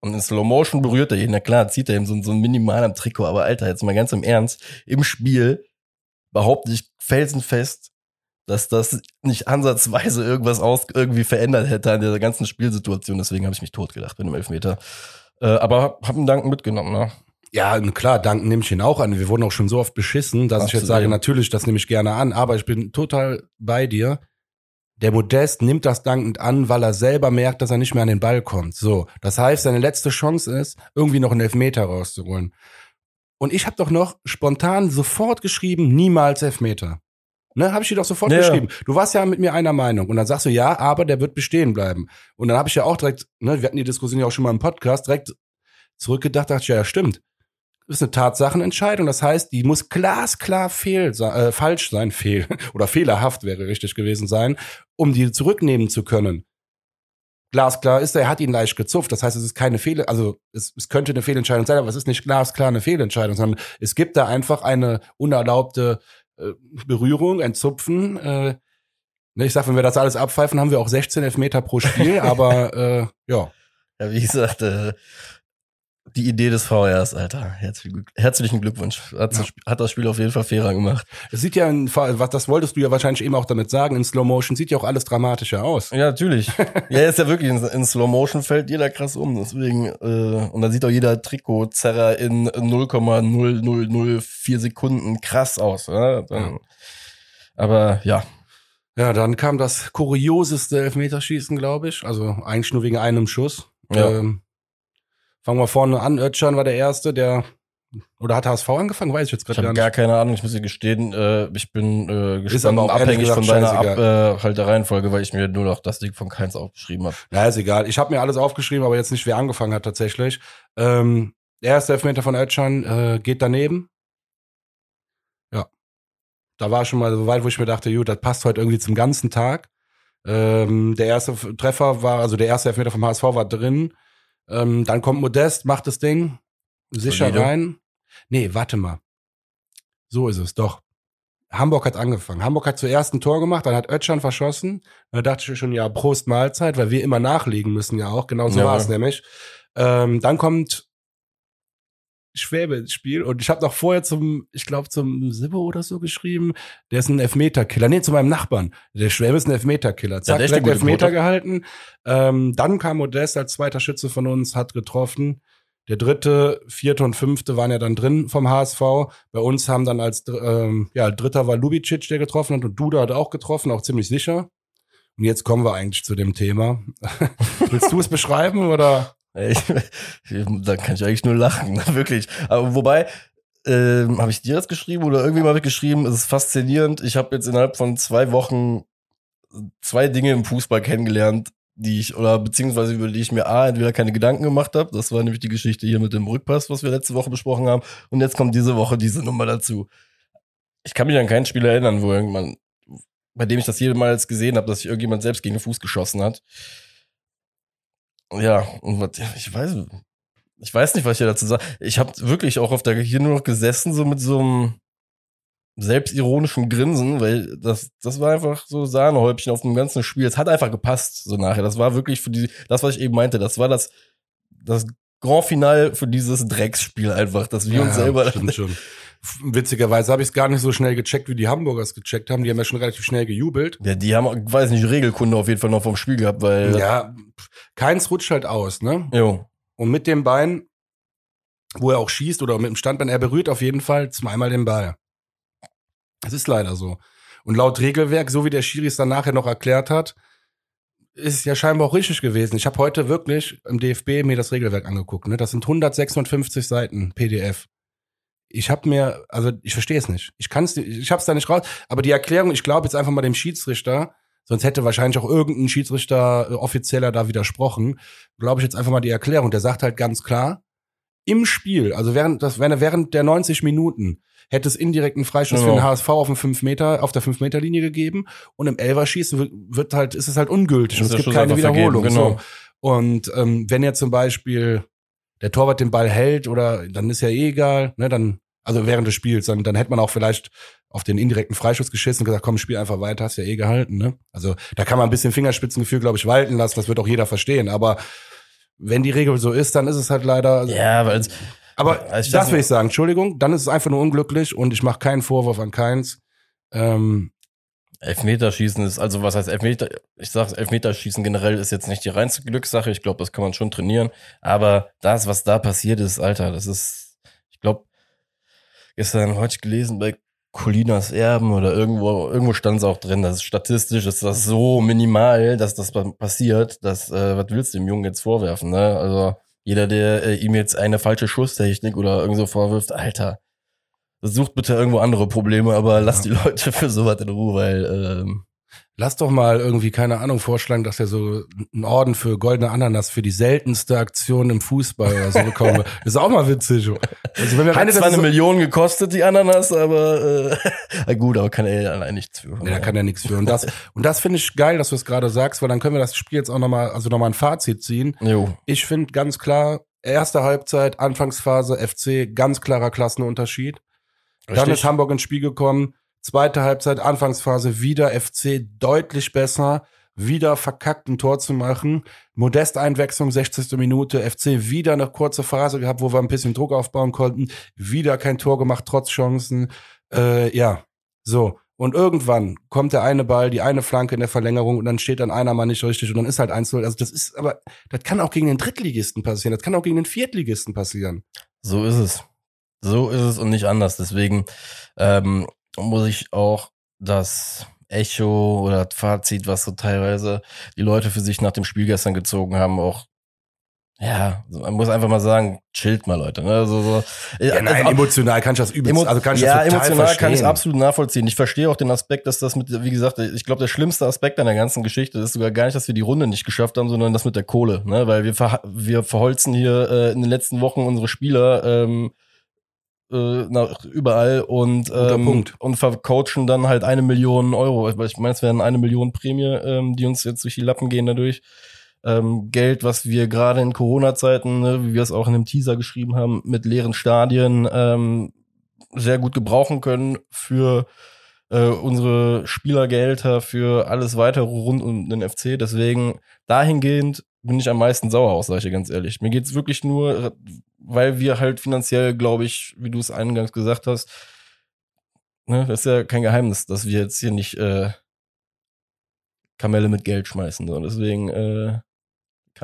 Und in Slow Motion berührt er ihn. Na klar, zieht er ihm so, so ein minimal am Trikot. Aber Alter, jetzt mal ganz im Ernst, im Spiel behaupte ich felsenfest, dass das nicht ansatzweise irgendwas aus irgendwie verändert hätte an der ganzen Spielsituation. Deswegen habe ich mich totgelacht mit dem Elfmeter. Äh, aber hab, hab einen Danken mitgenommen, ne? Ja, klar, danken nehme ich ihn auch an. Wir wurden auch schon so oft beschissen, dass ich jetzt Absolut. sage, natürlich, das nehme ich gerne an, aber ich bin total bei dir. Der Modest nimmt das dankend an, weil er selber merkt, dass er nicht mehr an den Ball kommt. So, das heißt, seine letzte Chance ist, irgendwie noch einen Elfmeter rauszuholen. Und ich habe doch noch spontan sofort geschrieben, niemals Elfmeter. Ne, habe ich dir doch sofort Ja, geschrieben. Du warst ja mit mir einer Meinung und dann sagst du ja, aber der wird bestehen bleiben. Und dann habe ich ja auch direkt, ne, wir hatten die Diskussion ja auch schon mal im Podcast, direkt zurückgedacht, dachte ich ja, ja stimmt. Das ist eine Tatsachenentscheidung, das heißt, die muss glasklar fehl, äh, falsch sein, fehl oder fehlerhaft wäre richtig gewesen sein, um die zurücknehmen zu können. Glasklar ist, er hat ihn leicht gezupft. Das heißt, es ist keine Fehler, also es, es könnte eine Fehlentscheidung sein, aber es ist nicht glasklar eine Fehlentscheidung, sondern es gibt da einfach eine unerlaubte Berührung, ein Zupfen. Äh, ne, ich sag, wenn wir das alles abpfeifen, haben wir auch 16 Elfmeter pro Spiel, aber äh, ja. Ja, wie gesagt, äh, die Idee des VRs, Alter. Herzlichen, Glück, herzlichen Glückwunsch. Hat, das, Sp- hat das Spiel auf jeden Fall fairer gemacht. Es sieht ja, in, was das wolltest du ja wahrscheinlich eben auch damit sagen, in Slow Motion sieht ja auch alles dramatischer aus. Ja, natürlich. ja, ist ja wirklich in, in Slow Motion fällt jeder krass um. Deswegen, äh, und da sieht auch jeder Trikotzerrer in 0,0004 Sekunden krass aus. Ja? Dann, Aber ja, Ja, dann kam das kurioseste Elfmeterschießen, glaube ich. Also eigentlich nur wegen einem Schuss. Ja. Ähm, fangen wir vorne an. Özcan war der Erste, der oder hat HSV angefangen? Weiß ich jetzt ich gerade habe gar gar nicht. keine Ahnung. Ich muss dir gestehen, äh, ich bin äh, gespannt, aber abhängig von gesagt deiner Ab, äh, halt der Reihenfolge, weil ich mir nur noch das Ding von Keins aufgeschrieben habe. Ja, ist egal. Ich habe mir alles aufgeschrieben, aber jetzt nicht, wer angefangen hat tatsächlich. Ähm, der erste Elfmeter von Özcan äh, geht daneben. Ja. Da war schon mal so weit, wo ich mir dachte, gut, das passt heute irgendwie zum ganzen Tag. Ähm, der erste Treffer war, also der erste Elfmeter vom HSV war drin. Ähm, dann kommt Modest, macht das Ding sicher Solide. rein. Nee, warte mal. So ist es, doch. Hamburg hat angefangen. Hamburg hat zuerst ein Tor gemacht, dann hat Özcan verschossen. Da dachte ich schon, ja, Prost Mahlzeit, weil wir immer nachlegen müssen ja auch. Genau so Ja. war es nämlich. Ähm, dann kommt Schwäbe ins Spiel und ich habe noch vorher zum, ich glaube zum Sibbo oder so geschrieben, der ist ein Elfmeterkiller. Nee, zu meinem Nachbarn. Der Schwäbe ist ein Elfmeterkiller. Zack, der direkt Elfmeter Quote. gehalten. Ähm, dann kam Modest als zweiter Schütze von uns, hat getroffen. Der dritte, vierte und fünfte waren ja dann drin vom HSV. Bei uns haben dann als ähm, ja, dritter war Lubicic, der getroffen hat und Duda hat auch getroffen, auch ziemlich sicher. Und jetzt kommen wir eigentlich zu dem Thema. Willst du es beschreiben oder? Da kann ich eigentlich nur lachen, wirklich. Aber wobei, ähm, habe ich dir das geschrieben oder irgendwie habe ich geschrieben, es ist faszinierend. Ich habe jetzt innerhalb von zwei Wochen zwei Dinge im Fußball kennengelernt, die ich, oder beziehungsweise über die ich mir A, entweder keine Gedanken gemacht habe. Das war nämlich die Geschichte hier mit dem Rückpass, was wir letzte Woche besprochen haben. Und jetzt kommt diese Woche diese Nummer dazu. Ich kann mich an kein Spiel erinnern, wo irgendwann, bei dem ich das jemals gesehen habe, dass sich irgendjemand selbst gegen den Fuß geschossen hat. Ja, und was, ich weiß, ich weiß nicht, was ich hier dazu sage. Ich habe wirklich auch auf der hier nur noch gesessen, so mit so einem selbstironischen Grinsen, weil das, das war einfach so Sahnehäubchen auf dem ganzen Spiel. Es hat einfach gepasst, so nachher. Das war wirklich für die, das, was ich eben meinte, das war das, das Grand Final für dieses Drecksspiel einfach, dass wir Ja, uns selber. Stimmt schon. Witzigerweise habe ich es gar nicht so schnell gecheckt, wie die Hamburgers gecheckt haben. Die haben ja schon relativ schnell gejubelt. Ja, die haben, weiß nicht, Regelkunde auf jeden Fall noch vom Spiel gehabt, weil. Ja, keins rutscht halt aus, ne? Jo. Und mit dem Bein, wo er auch schießt oder mit dem Standbein, er berührt auf jeden Fall zweimal den Ball. Es ist leider so. Und laut Regelwerk, so wie der Schiri es dann nachher noch erklärt hat, ist ja scheinbar auch richtig gewesen. Ich habe heute wirklich im DFB mir das Regelwerk angeguckt. Ne? Das sind 156 Seiten PDF. Ich habe mir, also ich verstehe es nicht. Ich kann es, ich habe es da nicht raus. Aber die Erklärung, ich glaube jetzt einfach mal dem Schiedsrichter, sonst hätte wahrscheinlich auch irgendein Schiedsrichter äh, offizieller da widersprochen. Glaube ich jetzt einfach mal die Erklärung. Der sagt halt ganz klar, im Spiel, also während das, er während der 90 Minuten hätte es indirekten Freischuss für den Genau. HSV auf dem 5 Meter, auf der 5 Meter Linie gegeben und im Elverschießen wird, wird halt, ist es halt ungültig und es gibt keine vergeben, Wiederholung. genau. So. Und ähm, wenn jetzt zum Beispiel der Torwart den Ball hält oder dann ist ja eh egal, ne, dann, also während des Spiels, dann, dann hätte man auch vielleicht auf den indirekten Freischuss geschissen und gesagt, komm, spiel einfach weiter, hast ja eh gehalten, ne? Also da kann man ein bisschen Fingerspitzengefühl, glaube ich, walten lassen, das wird auch jeder verstehen, aber wenn die Regel so ist, dann ist es halt leider. Ja, weil es, Aber ich das will ich sagen, Entschuldigung, dann ist es einfach nur unglücklich und ich mache keinen Vorwurf an keins. Ähm, Elfmeterschießen ist, also was heißt Elfmeter? Ich sag, Elfmeterschießen generell ist jetzt nicht die reinste Glückssache. Ich glaube, das kann man schon trainieren. Aber das, was da passiert ist, Alter, das ist, ich glaube, gestern heute gelesen bei Colinas Erben oder irgendwo, irgendwo stand es auch drin, das ist statistisch, ist das so minimal, dass das pa- passiert, dass, äh, was willst du dem Jungen jetzt vorwerfen, ne? Also, jeder, der äh, ihm jetzt eine falsche Schusstechnik oder irgend so vorwirft, Alter, sucht bitte irgendwo andere Probleme, aber lasst die Leute für sowas in Ruhe, weil ähm, lass doch mal irgendwie, keine Ahnung, vorschlagen, dass er so einen Orden für goldene Ananas für die seltenste Aktion im Fußball oder so bekommen. das ist auch mal witzig. Also wenn wir hat rein zwar eine so, Million gekostet, die Ananas, aber äh, na gut, aber kann er allein nichts für. Nee, da kann er nichts für. Und das, und das finde ich geil, dass du es gerade sagst, weil dann können wir das Spiel jetzt auch nochmal, also nochmal ein Fazit ziehen. Jo. Ich finde ganz klar, erste Halbzeit, Anfangsphase, FC, ganz klarer Klassenunterschied. Dann Richtig. ist Hamburg ins Spiel gekommen. Zweite Halbzeit, Anfangsphase, wieder FC deutlich besser. Wieder verkackt, ein Tor zu machen. Modesteinwechslung, 60. Minute. FC wieder eine kurze Phase gehabt, wo wir ein bisschen Druck aufbauen konnten. Wieder kein Tor gemacht, trotz Chancen. Äh, ja, so. Und irgendwann kommt der eine Ball, die eine Flanke in der Verlängerung und dann steht dann einer mal nicht richtig und dann ist halt 1 Also das ist, aber das kann auch gegen den Drittligisten passieren. Das kann auch gegen den Viertligisten passieren. So ist es. So ist es und nicht anders. Deswegen ähm, muss ich auch das Echo oder das Fazit, was so teilweise die Leute für sich nach dem Spiel gestern gezogen haben, auch ja, man muss einfach mal sagen, chillt mal, Leute. Ne? Also, so, Ja, nein, also, emotional kann ich das übelst, also kann ich ja, das total emotional verstehen. kann ich absolut nachvollziehen. Ich verstehe auch den Aspekt, dass das mit, wie gesagt, ich glaube, der schlimmste Aspekt an der ganzen Geschichte ist sogar gar nicht, dass wir die Runde nicht geschafft haben, sondern das mit der Kohle. Ne? Weil wir, ver wir verholzen hier äh, in den letzten Wochen unsere Spieler ähm, äh, nach überall und, ähm, und vercoachen dann halt eine Million Euro. Weil ich meine, es wären eine Million Prämie, ähm, die uns jetzt durch die Lappen gehen dadurch. Ähm, Geld, was wir gerade in Corona-Zeiten, ne, wie wir es auch in dem Teaser geschrieben haben, mit leeren Stadien ähm, sehr gut gebrauchen können für äh, unsere Spielergehälter, für alles weitere rund um den FC. Deswegen dahingehend bin ich am meisten sauer aus, sage ich dir ganz ehrlich. Mir geht's wirklich nur, weil wir halt finanziell, glaube ich, wie du es eingangs gesagt hast, ne, das ist ja kein Geheimnis, dass wir jetzt hier nicht äh, Kamelle mit Geld schmeißen. So. Deswegen äh,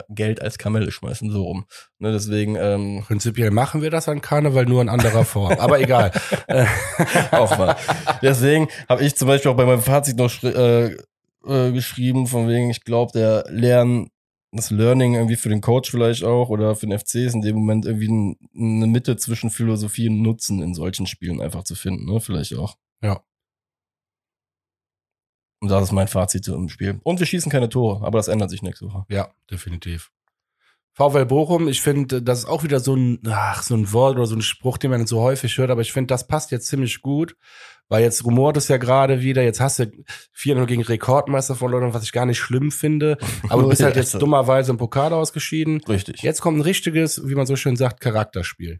Geld als Kamelle schmeißen, so rum. Ne, deswegen ähm, Prinzipiell machen wir das an Karneval nur in anderer Form. Aber egal. Auch mal. Deswegen habe ich zum Beispiel auch bei meinem Fazit noch äh, äh, geschrieben, von wegen, ich glaube, der Lernen, das Learning irgendwie für den Coach vielleicht auch oder für den FC ist in dem Moment irgendwie ein, eine Mitte zwischen Philosophie und Nutzen in solchen Spielen einfach zu finden, ne? Vielleicht auch. Ja. Und das ist mein Fazit im Spiel. Und wir schießen keine Tore, aber das ändert sich nächste Woche. Ja, definitiv. VfL Bochum, ich finde, das ist auch wieder so ein, ach, so ein Wort oder so ein Spruch, den man so häufig hört, aber ich finde, das passt jetzt ziemlich gut, weil jetzt rumort es ja gerade wieder, jetzt hast du 4-0 gegen Rekordmeister verloren, was ich gar nicht schlimm finde, aber du bist halt jetzt dummerweise im Pokal ausgeschieden. Richtig. Jetzt kommt ein richtiges, wie man so schön sagt, Charakterspiel.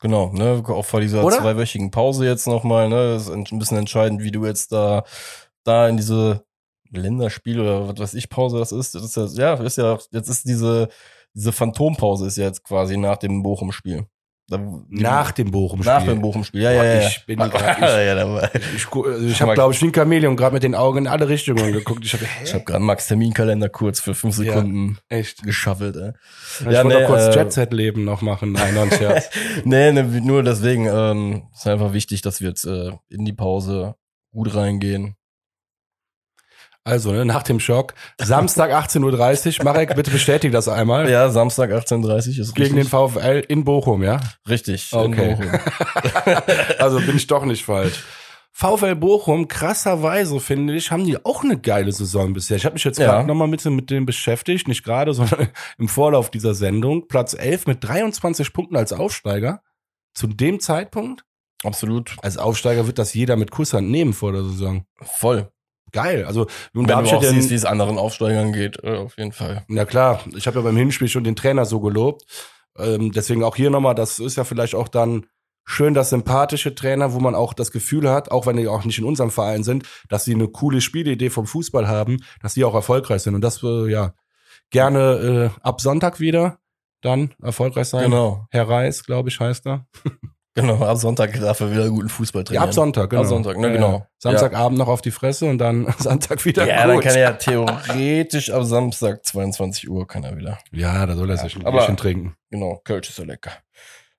Genau, ne, auch vor dieser Oder? zweiwöchigen Pause jetzt nochmal, ne, ist ein bisschen entscheidend, wie du jetzt da, da in diese Länderspiel oder was weiß ich Pause das ist. Das ist ja, ja, ist ja, jetzt ist diese, diese Phantompause ist ja jetzt quasi nach dem Bochum-Spiel. Nach dem Bochum-Spiel. Nach dem Bochum-Spiel, ja, ja, ja. ja. ich bin ja, ja, dabei. Ich, gu- also ich habe, glaube ich, wie ein Chamäleon gerade mit den Augen in alle Richtungen geguckt. Ich habe, Ich habe gerade Max Terminkalender kurz für fünf Ja. Sekunden echt. geschaffelt, ey. Ich Ja, wollte nee, noch kurz äh, Jet-Set-Leben noch machen. Nein, noch ein Scherz. nee, nee, nur deswegen ähm, ist einfach wichtig, dass wir jetzt äh, in die Pause gut reingehen. Also, ne, nach dem Schock. Samstag 18.30 Uhr. Marek, bitte bestätige das einmal. Ja, Samstag 18.30 ist Gegen den richtig. VfL in Bochum, ja? Richtig. Okay. Also bin ich doch nicht falsch. VfL Bochum, krasserweise finde ich, haben die auch eine geile Saison bisher. Ich habe mich jetzt Ja. gerade nochmal mit, mit dem beschäftigt, nicht gerade, sondern im Vorlauf dieser Sendung. Platz 11 mit 23 Punkten als Aufsteiger. Zu dem Zeitpunkt, Absolut. als Aufsteiger wird das jeder mit Kusshand nehmen vor der Saison. Voll. Geil. Also, da wenn du auch siehst, wie es anderen Aufsteigern geht, äh, auf jeden Fall. Na klar, ich habe ja beim Hinspiel schon den Trainer so gelobt. Ähm, deswegen auch hier nochmal, das ist ja vielleicht auch dann schön, dass sympathische Trainer, wo man auch das Gefühl hat, auch wenn die auch nicht in unserem Verein sind, dass sie eine coole Spielidee vom Fußball haben, dass sie auch erfolgreich sind. Und das, äh, ja, gerne äh, ab Sonntag wieder dann erfolgreich sein. Genau. Herr Reis, glaube ich, heißt er. Genau, ab Sonntag darf er wieder guten Fußball Ja, trainieren. ab Sonntag, genau. Ab Sonntag, ne, Ja, genau. ja. Samstagabend noch auf die Fresse und dann Sonntag wieder Ja, dann gut. kann er ja theoretisch ab Samstag 22 Uhr kann er wieder. ja, da soll er sich ein Bierchen trinken. Genau, Kölsch ist so lecker.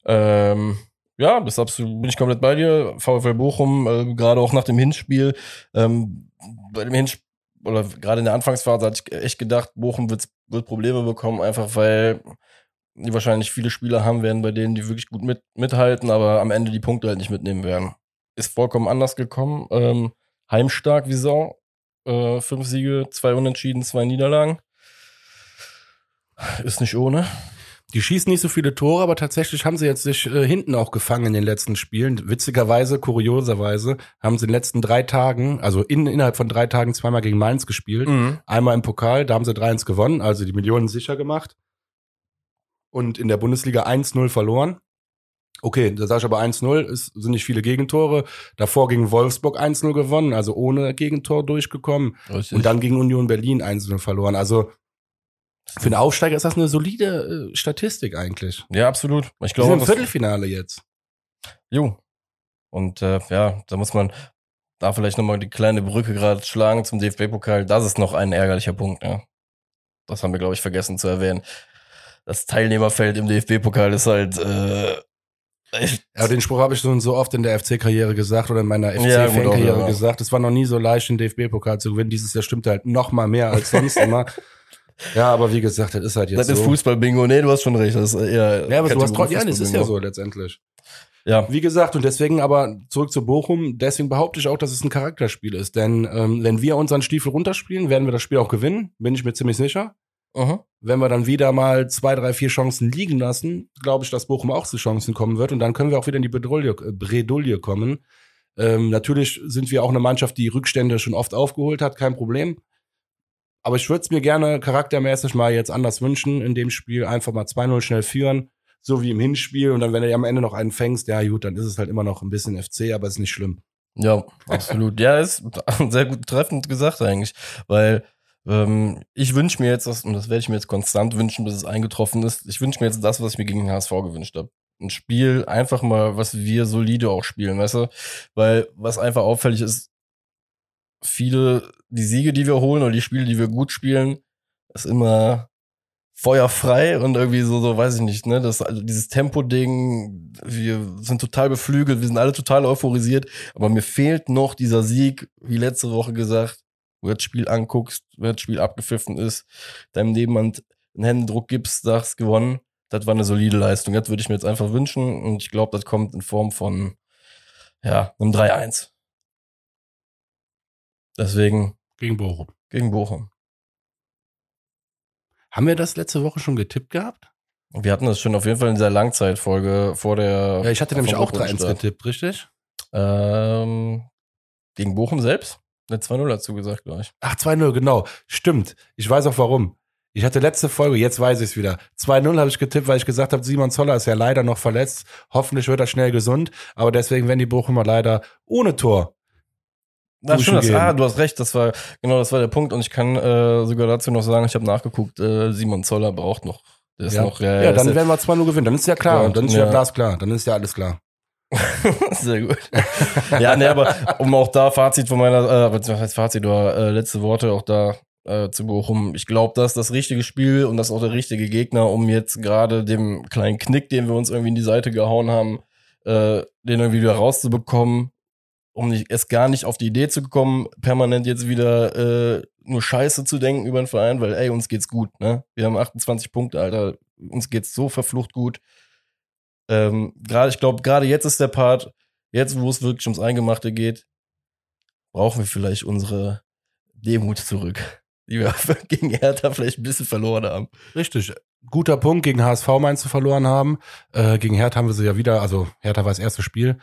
Ähm, ja, das absolut, bin ich komplett bei dir. VfL Bochum, äh, gerade auch nach dem Hinspiel, ähm, bei dem Hinspiel, oder gerade in der Anfangsphase hatte ich echt gedacht, Bochum wird, wird Probleme bekommen, einfach weil die wahrscheinlich viele Spieler haben werden, bei denen die wirklich gut mit, mithalten, aber am Ende die Punkte halt nicht mitnehmen werden. Ist vollkommen anders gekommen. Ähm, heimstark wie Sau. Äh, fünf Siege, zwei Unentschieden, zwei Niederlagen. Ist nicht ohne. Die schießen nicht so viele Tore, aber tatsächlich haben sie jetzt sich äh, hinten auch gefangen in den letzten Spielen. Witzigerweise, kurioserweise, haben sie in den letzten drei Tagen, also in, innerhalb von drei Tagen zweimal gegen Mainz gespielt. Mhm. Einmal im Pokal, da haben sie 3-1 gewonnen, also die Millionen sicher gemacht. Und in der Bundesliga 1-0 verloren. Okay, da sage ich aber 1-0, es sind nicht viele Gegentore. Davor gegen Wolfsburg 1-0 gewonnen, also ohne Gegentor durchgekommen. Richtig. Und dann gegen Union Berlin 1-0 verloren. Also für einen Aufsteiger ist das eine solide äh, Statistik eigentlich. Ja, absolut. Ich Wir sind glaube, im Viertelfinale jetzt. jo. Und äh, ja, da muss man da vielleicht nochmal die kleine Brücke gerade schlagen zum DFB-Pokal. Das ist noch ein ärgerlicher Punkt, ja. Das haben wir, glaube ich, vergessen zu erwähnen. Das Teilnehmerfeld im DFB-Pokal ist halt äh, echt, Ja, den Spruch habe ich schon so oft in der FC-Karriere gesagt oder in meiner FC-Fan-Karriere ja. gesagt. Es war noch nie so leicht, den DFB-Pokal zu gewinnen. Dieses Jahr stimmt halt noch mal mehr als sonst immer. Ja, aber wie gesagt, das ist halt jetzt das ist so. Fußball-Bingo. Nee, du hast schon recht. Das ist eher ja, aber du hast trotzdem, ja, das ist ja so letztendlich. Ja, Wie gesagt, und deswegen aber zurück zu Bochum, deswegen behaupte ich auch, dass es ein Charakterspiel ist. Denn ähm, wenn wir unseren Stiefel runterspielen, werden wir das Spiel auch gewinnen, bin ich mir ziemlich sicher. Mhm. wenn wir dann wieder mal zwei, drei, vier Chancen liegen lassen, glaube ich, dass Bochum auch zu Chancen kommen wird und dann können wir auch wieder in die Bredouille, äh, Bredouille kommen. Ähm, natürlich sind wir auch eine Mannschaft, die Rückstände schon oft aufgeholt hat, kein Problem. Aber ich würde es mir gerne charaktermäßig mal jetzt anders wünschen, in dem Spiel einfach mal 2-0 schnell führen, so wie im Hinspiel und dann, wenn du am Ende noch einen fängst, ja gut, dann ist es halt immer noch ein bisschen FC, aber ist nicht schlimm. Ja, absolut. ja, ist sehr gut treffend gesagt eigentlich, weil ähm, ich wünsche mir jetzt, das, und das werde ich mir jetzt konstant wünschen, bis es eingetroffen ist, ich wünsche mir jetzt das, was ich mir gegen den HSV gewünscht habe. Ein Spiel, einfach mal, was wir solide auch spielen, weißt du? Weil was einfach auffällig ist, viele, die Siege, die wir holen oder die Spiele, die wir gut spielen, ist immer feuerfrei und irgendwie so, so weiß ich nicht, ne, das, also dieses Tempo-Ding, wir sind total beflügelt, wir sind alle total euphorisiert, aber mir fehlt noch dieser Sieg, wie letzte Woche gesagt, du das Spiel anguckst, wenn das Spiel abgepfiffen ist, deinem Nebenmann einen Händedruck gibst, sagst, gewonnen. Das war eine solide Leistung. Das würde ich mir jetzt einfach wünschen. Und ich glaube, das kommt in Form von, ja, einem 3-1. Deswegen Gegen Bochum. gegen Bochum. Haben wir das letzte Woche schon getippt gehabt? Wir hatten das schon auf jeden Fall in dieser Langzeitfolge vor der. Ja, ich hatte nämlich auch 3-1 Gruppenstart. getippt, richtig? Ähm, gegen Bochum selbst? Eine 2-0 dazu gesagt, glaube ich. Ach, 2-0, genau. Stimmt. Ich weiß auch warum. Ich hatte letzte Folge, jetzt weiß ich es wieder. 2-0 habe ich getippt, weil ich gesagt habe, Simon Zoller ist ja leider noch verletzt. Hoffentlich wird er schnell gesund. Aber deswegen werden die Bochumer leider ohne Tor. Na, stimmt, das, ah, du hast recht, das war, genau, das war der Punkt. Und ich kann äh, sogar dazu noch sagen, ich habe nachgeguckt, äh, Simon Zoller braucht noch. Der ist ja, noch, ja, ja, ja, dann werden wir 2-0 gewinnen. Dann ist ja klar. Ja, dann ist ja ja. glasklar. Dann ist ja alles klar. Sehr gut. ja, ne, aber um auch da Fazit von meiner, äh, was heißt Fazit oder äh, letzte Worte auch da äh, zu Bochum. Ich glaube, das ist das richtige Spiel und das ist auch der richtige Gegner, um jetzt gerade dem kleinen Knick, den wir uns irgendwie in die Seite gehauen haben, äh, den irgendwie wieder rauszubekommen, um nicht, es gar nicht auf die Idee zu kommen, permanent jetzt wieder äh, nur Scheiße zu denken über den Verein, weil ey, uns geht's gut, ne? Wir haben 28 Punkte, Alter, uns geht's so verflucht gut. Ähm, gerade, ich glaube, gerade jetzt ist der Part, jetzt, wo es wirklich ums Eingemachte geht, brauchen wir vielleicht unsere Demut zurück, die wir gegen Hertha vielleicht ein bisschen verloren haben. Richtig. Guter Punkt. Gegen HSV meinst du verloren haben. Äh, gegen Hertha haben wir sie ja wieder, also Hertha war das erste Spiel.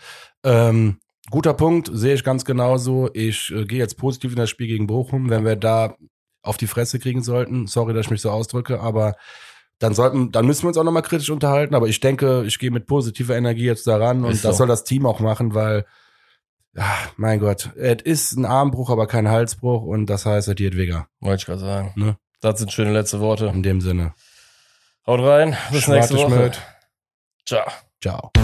Ähm, guter Punkt, sehe ich ganz genauso. Ich äh, gehe jetzt positiv in das Spiel gegen Bochum. Wenn wir da auf die Fresse kriegen sollten, sorry, dass ich mich so ausdrücke, aber dann sollten, dann müssen wir uns auch nochmal kritisch unterhalten. Aber ich denke, ich gehe mit positiver Energie jetzt daran und Ist das so. soll das Team auch machen, weil, ja, mein Gott, es ist ein Armbruch, aber kein Halsbruch und das heißt, es geht Wigger. Wollte ich gerade sagen. Ne? Das sind schöne letzte Worte. In dem Sinne. Haut rein, bis nächste Schwarte Woche. Schmidt. Ciao. Ciao.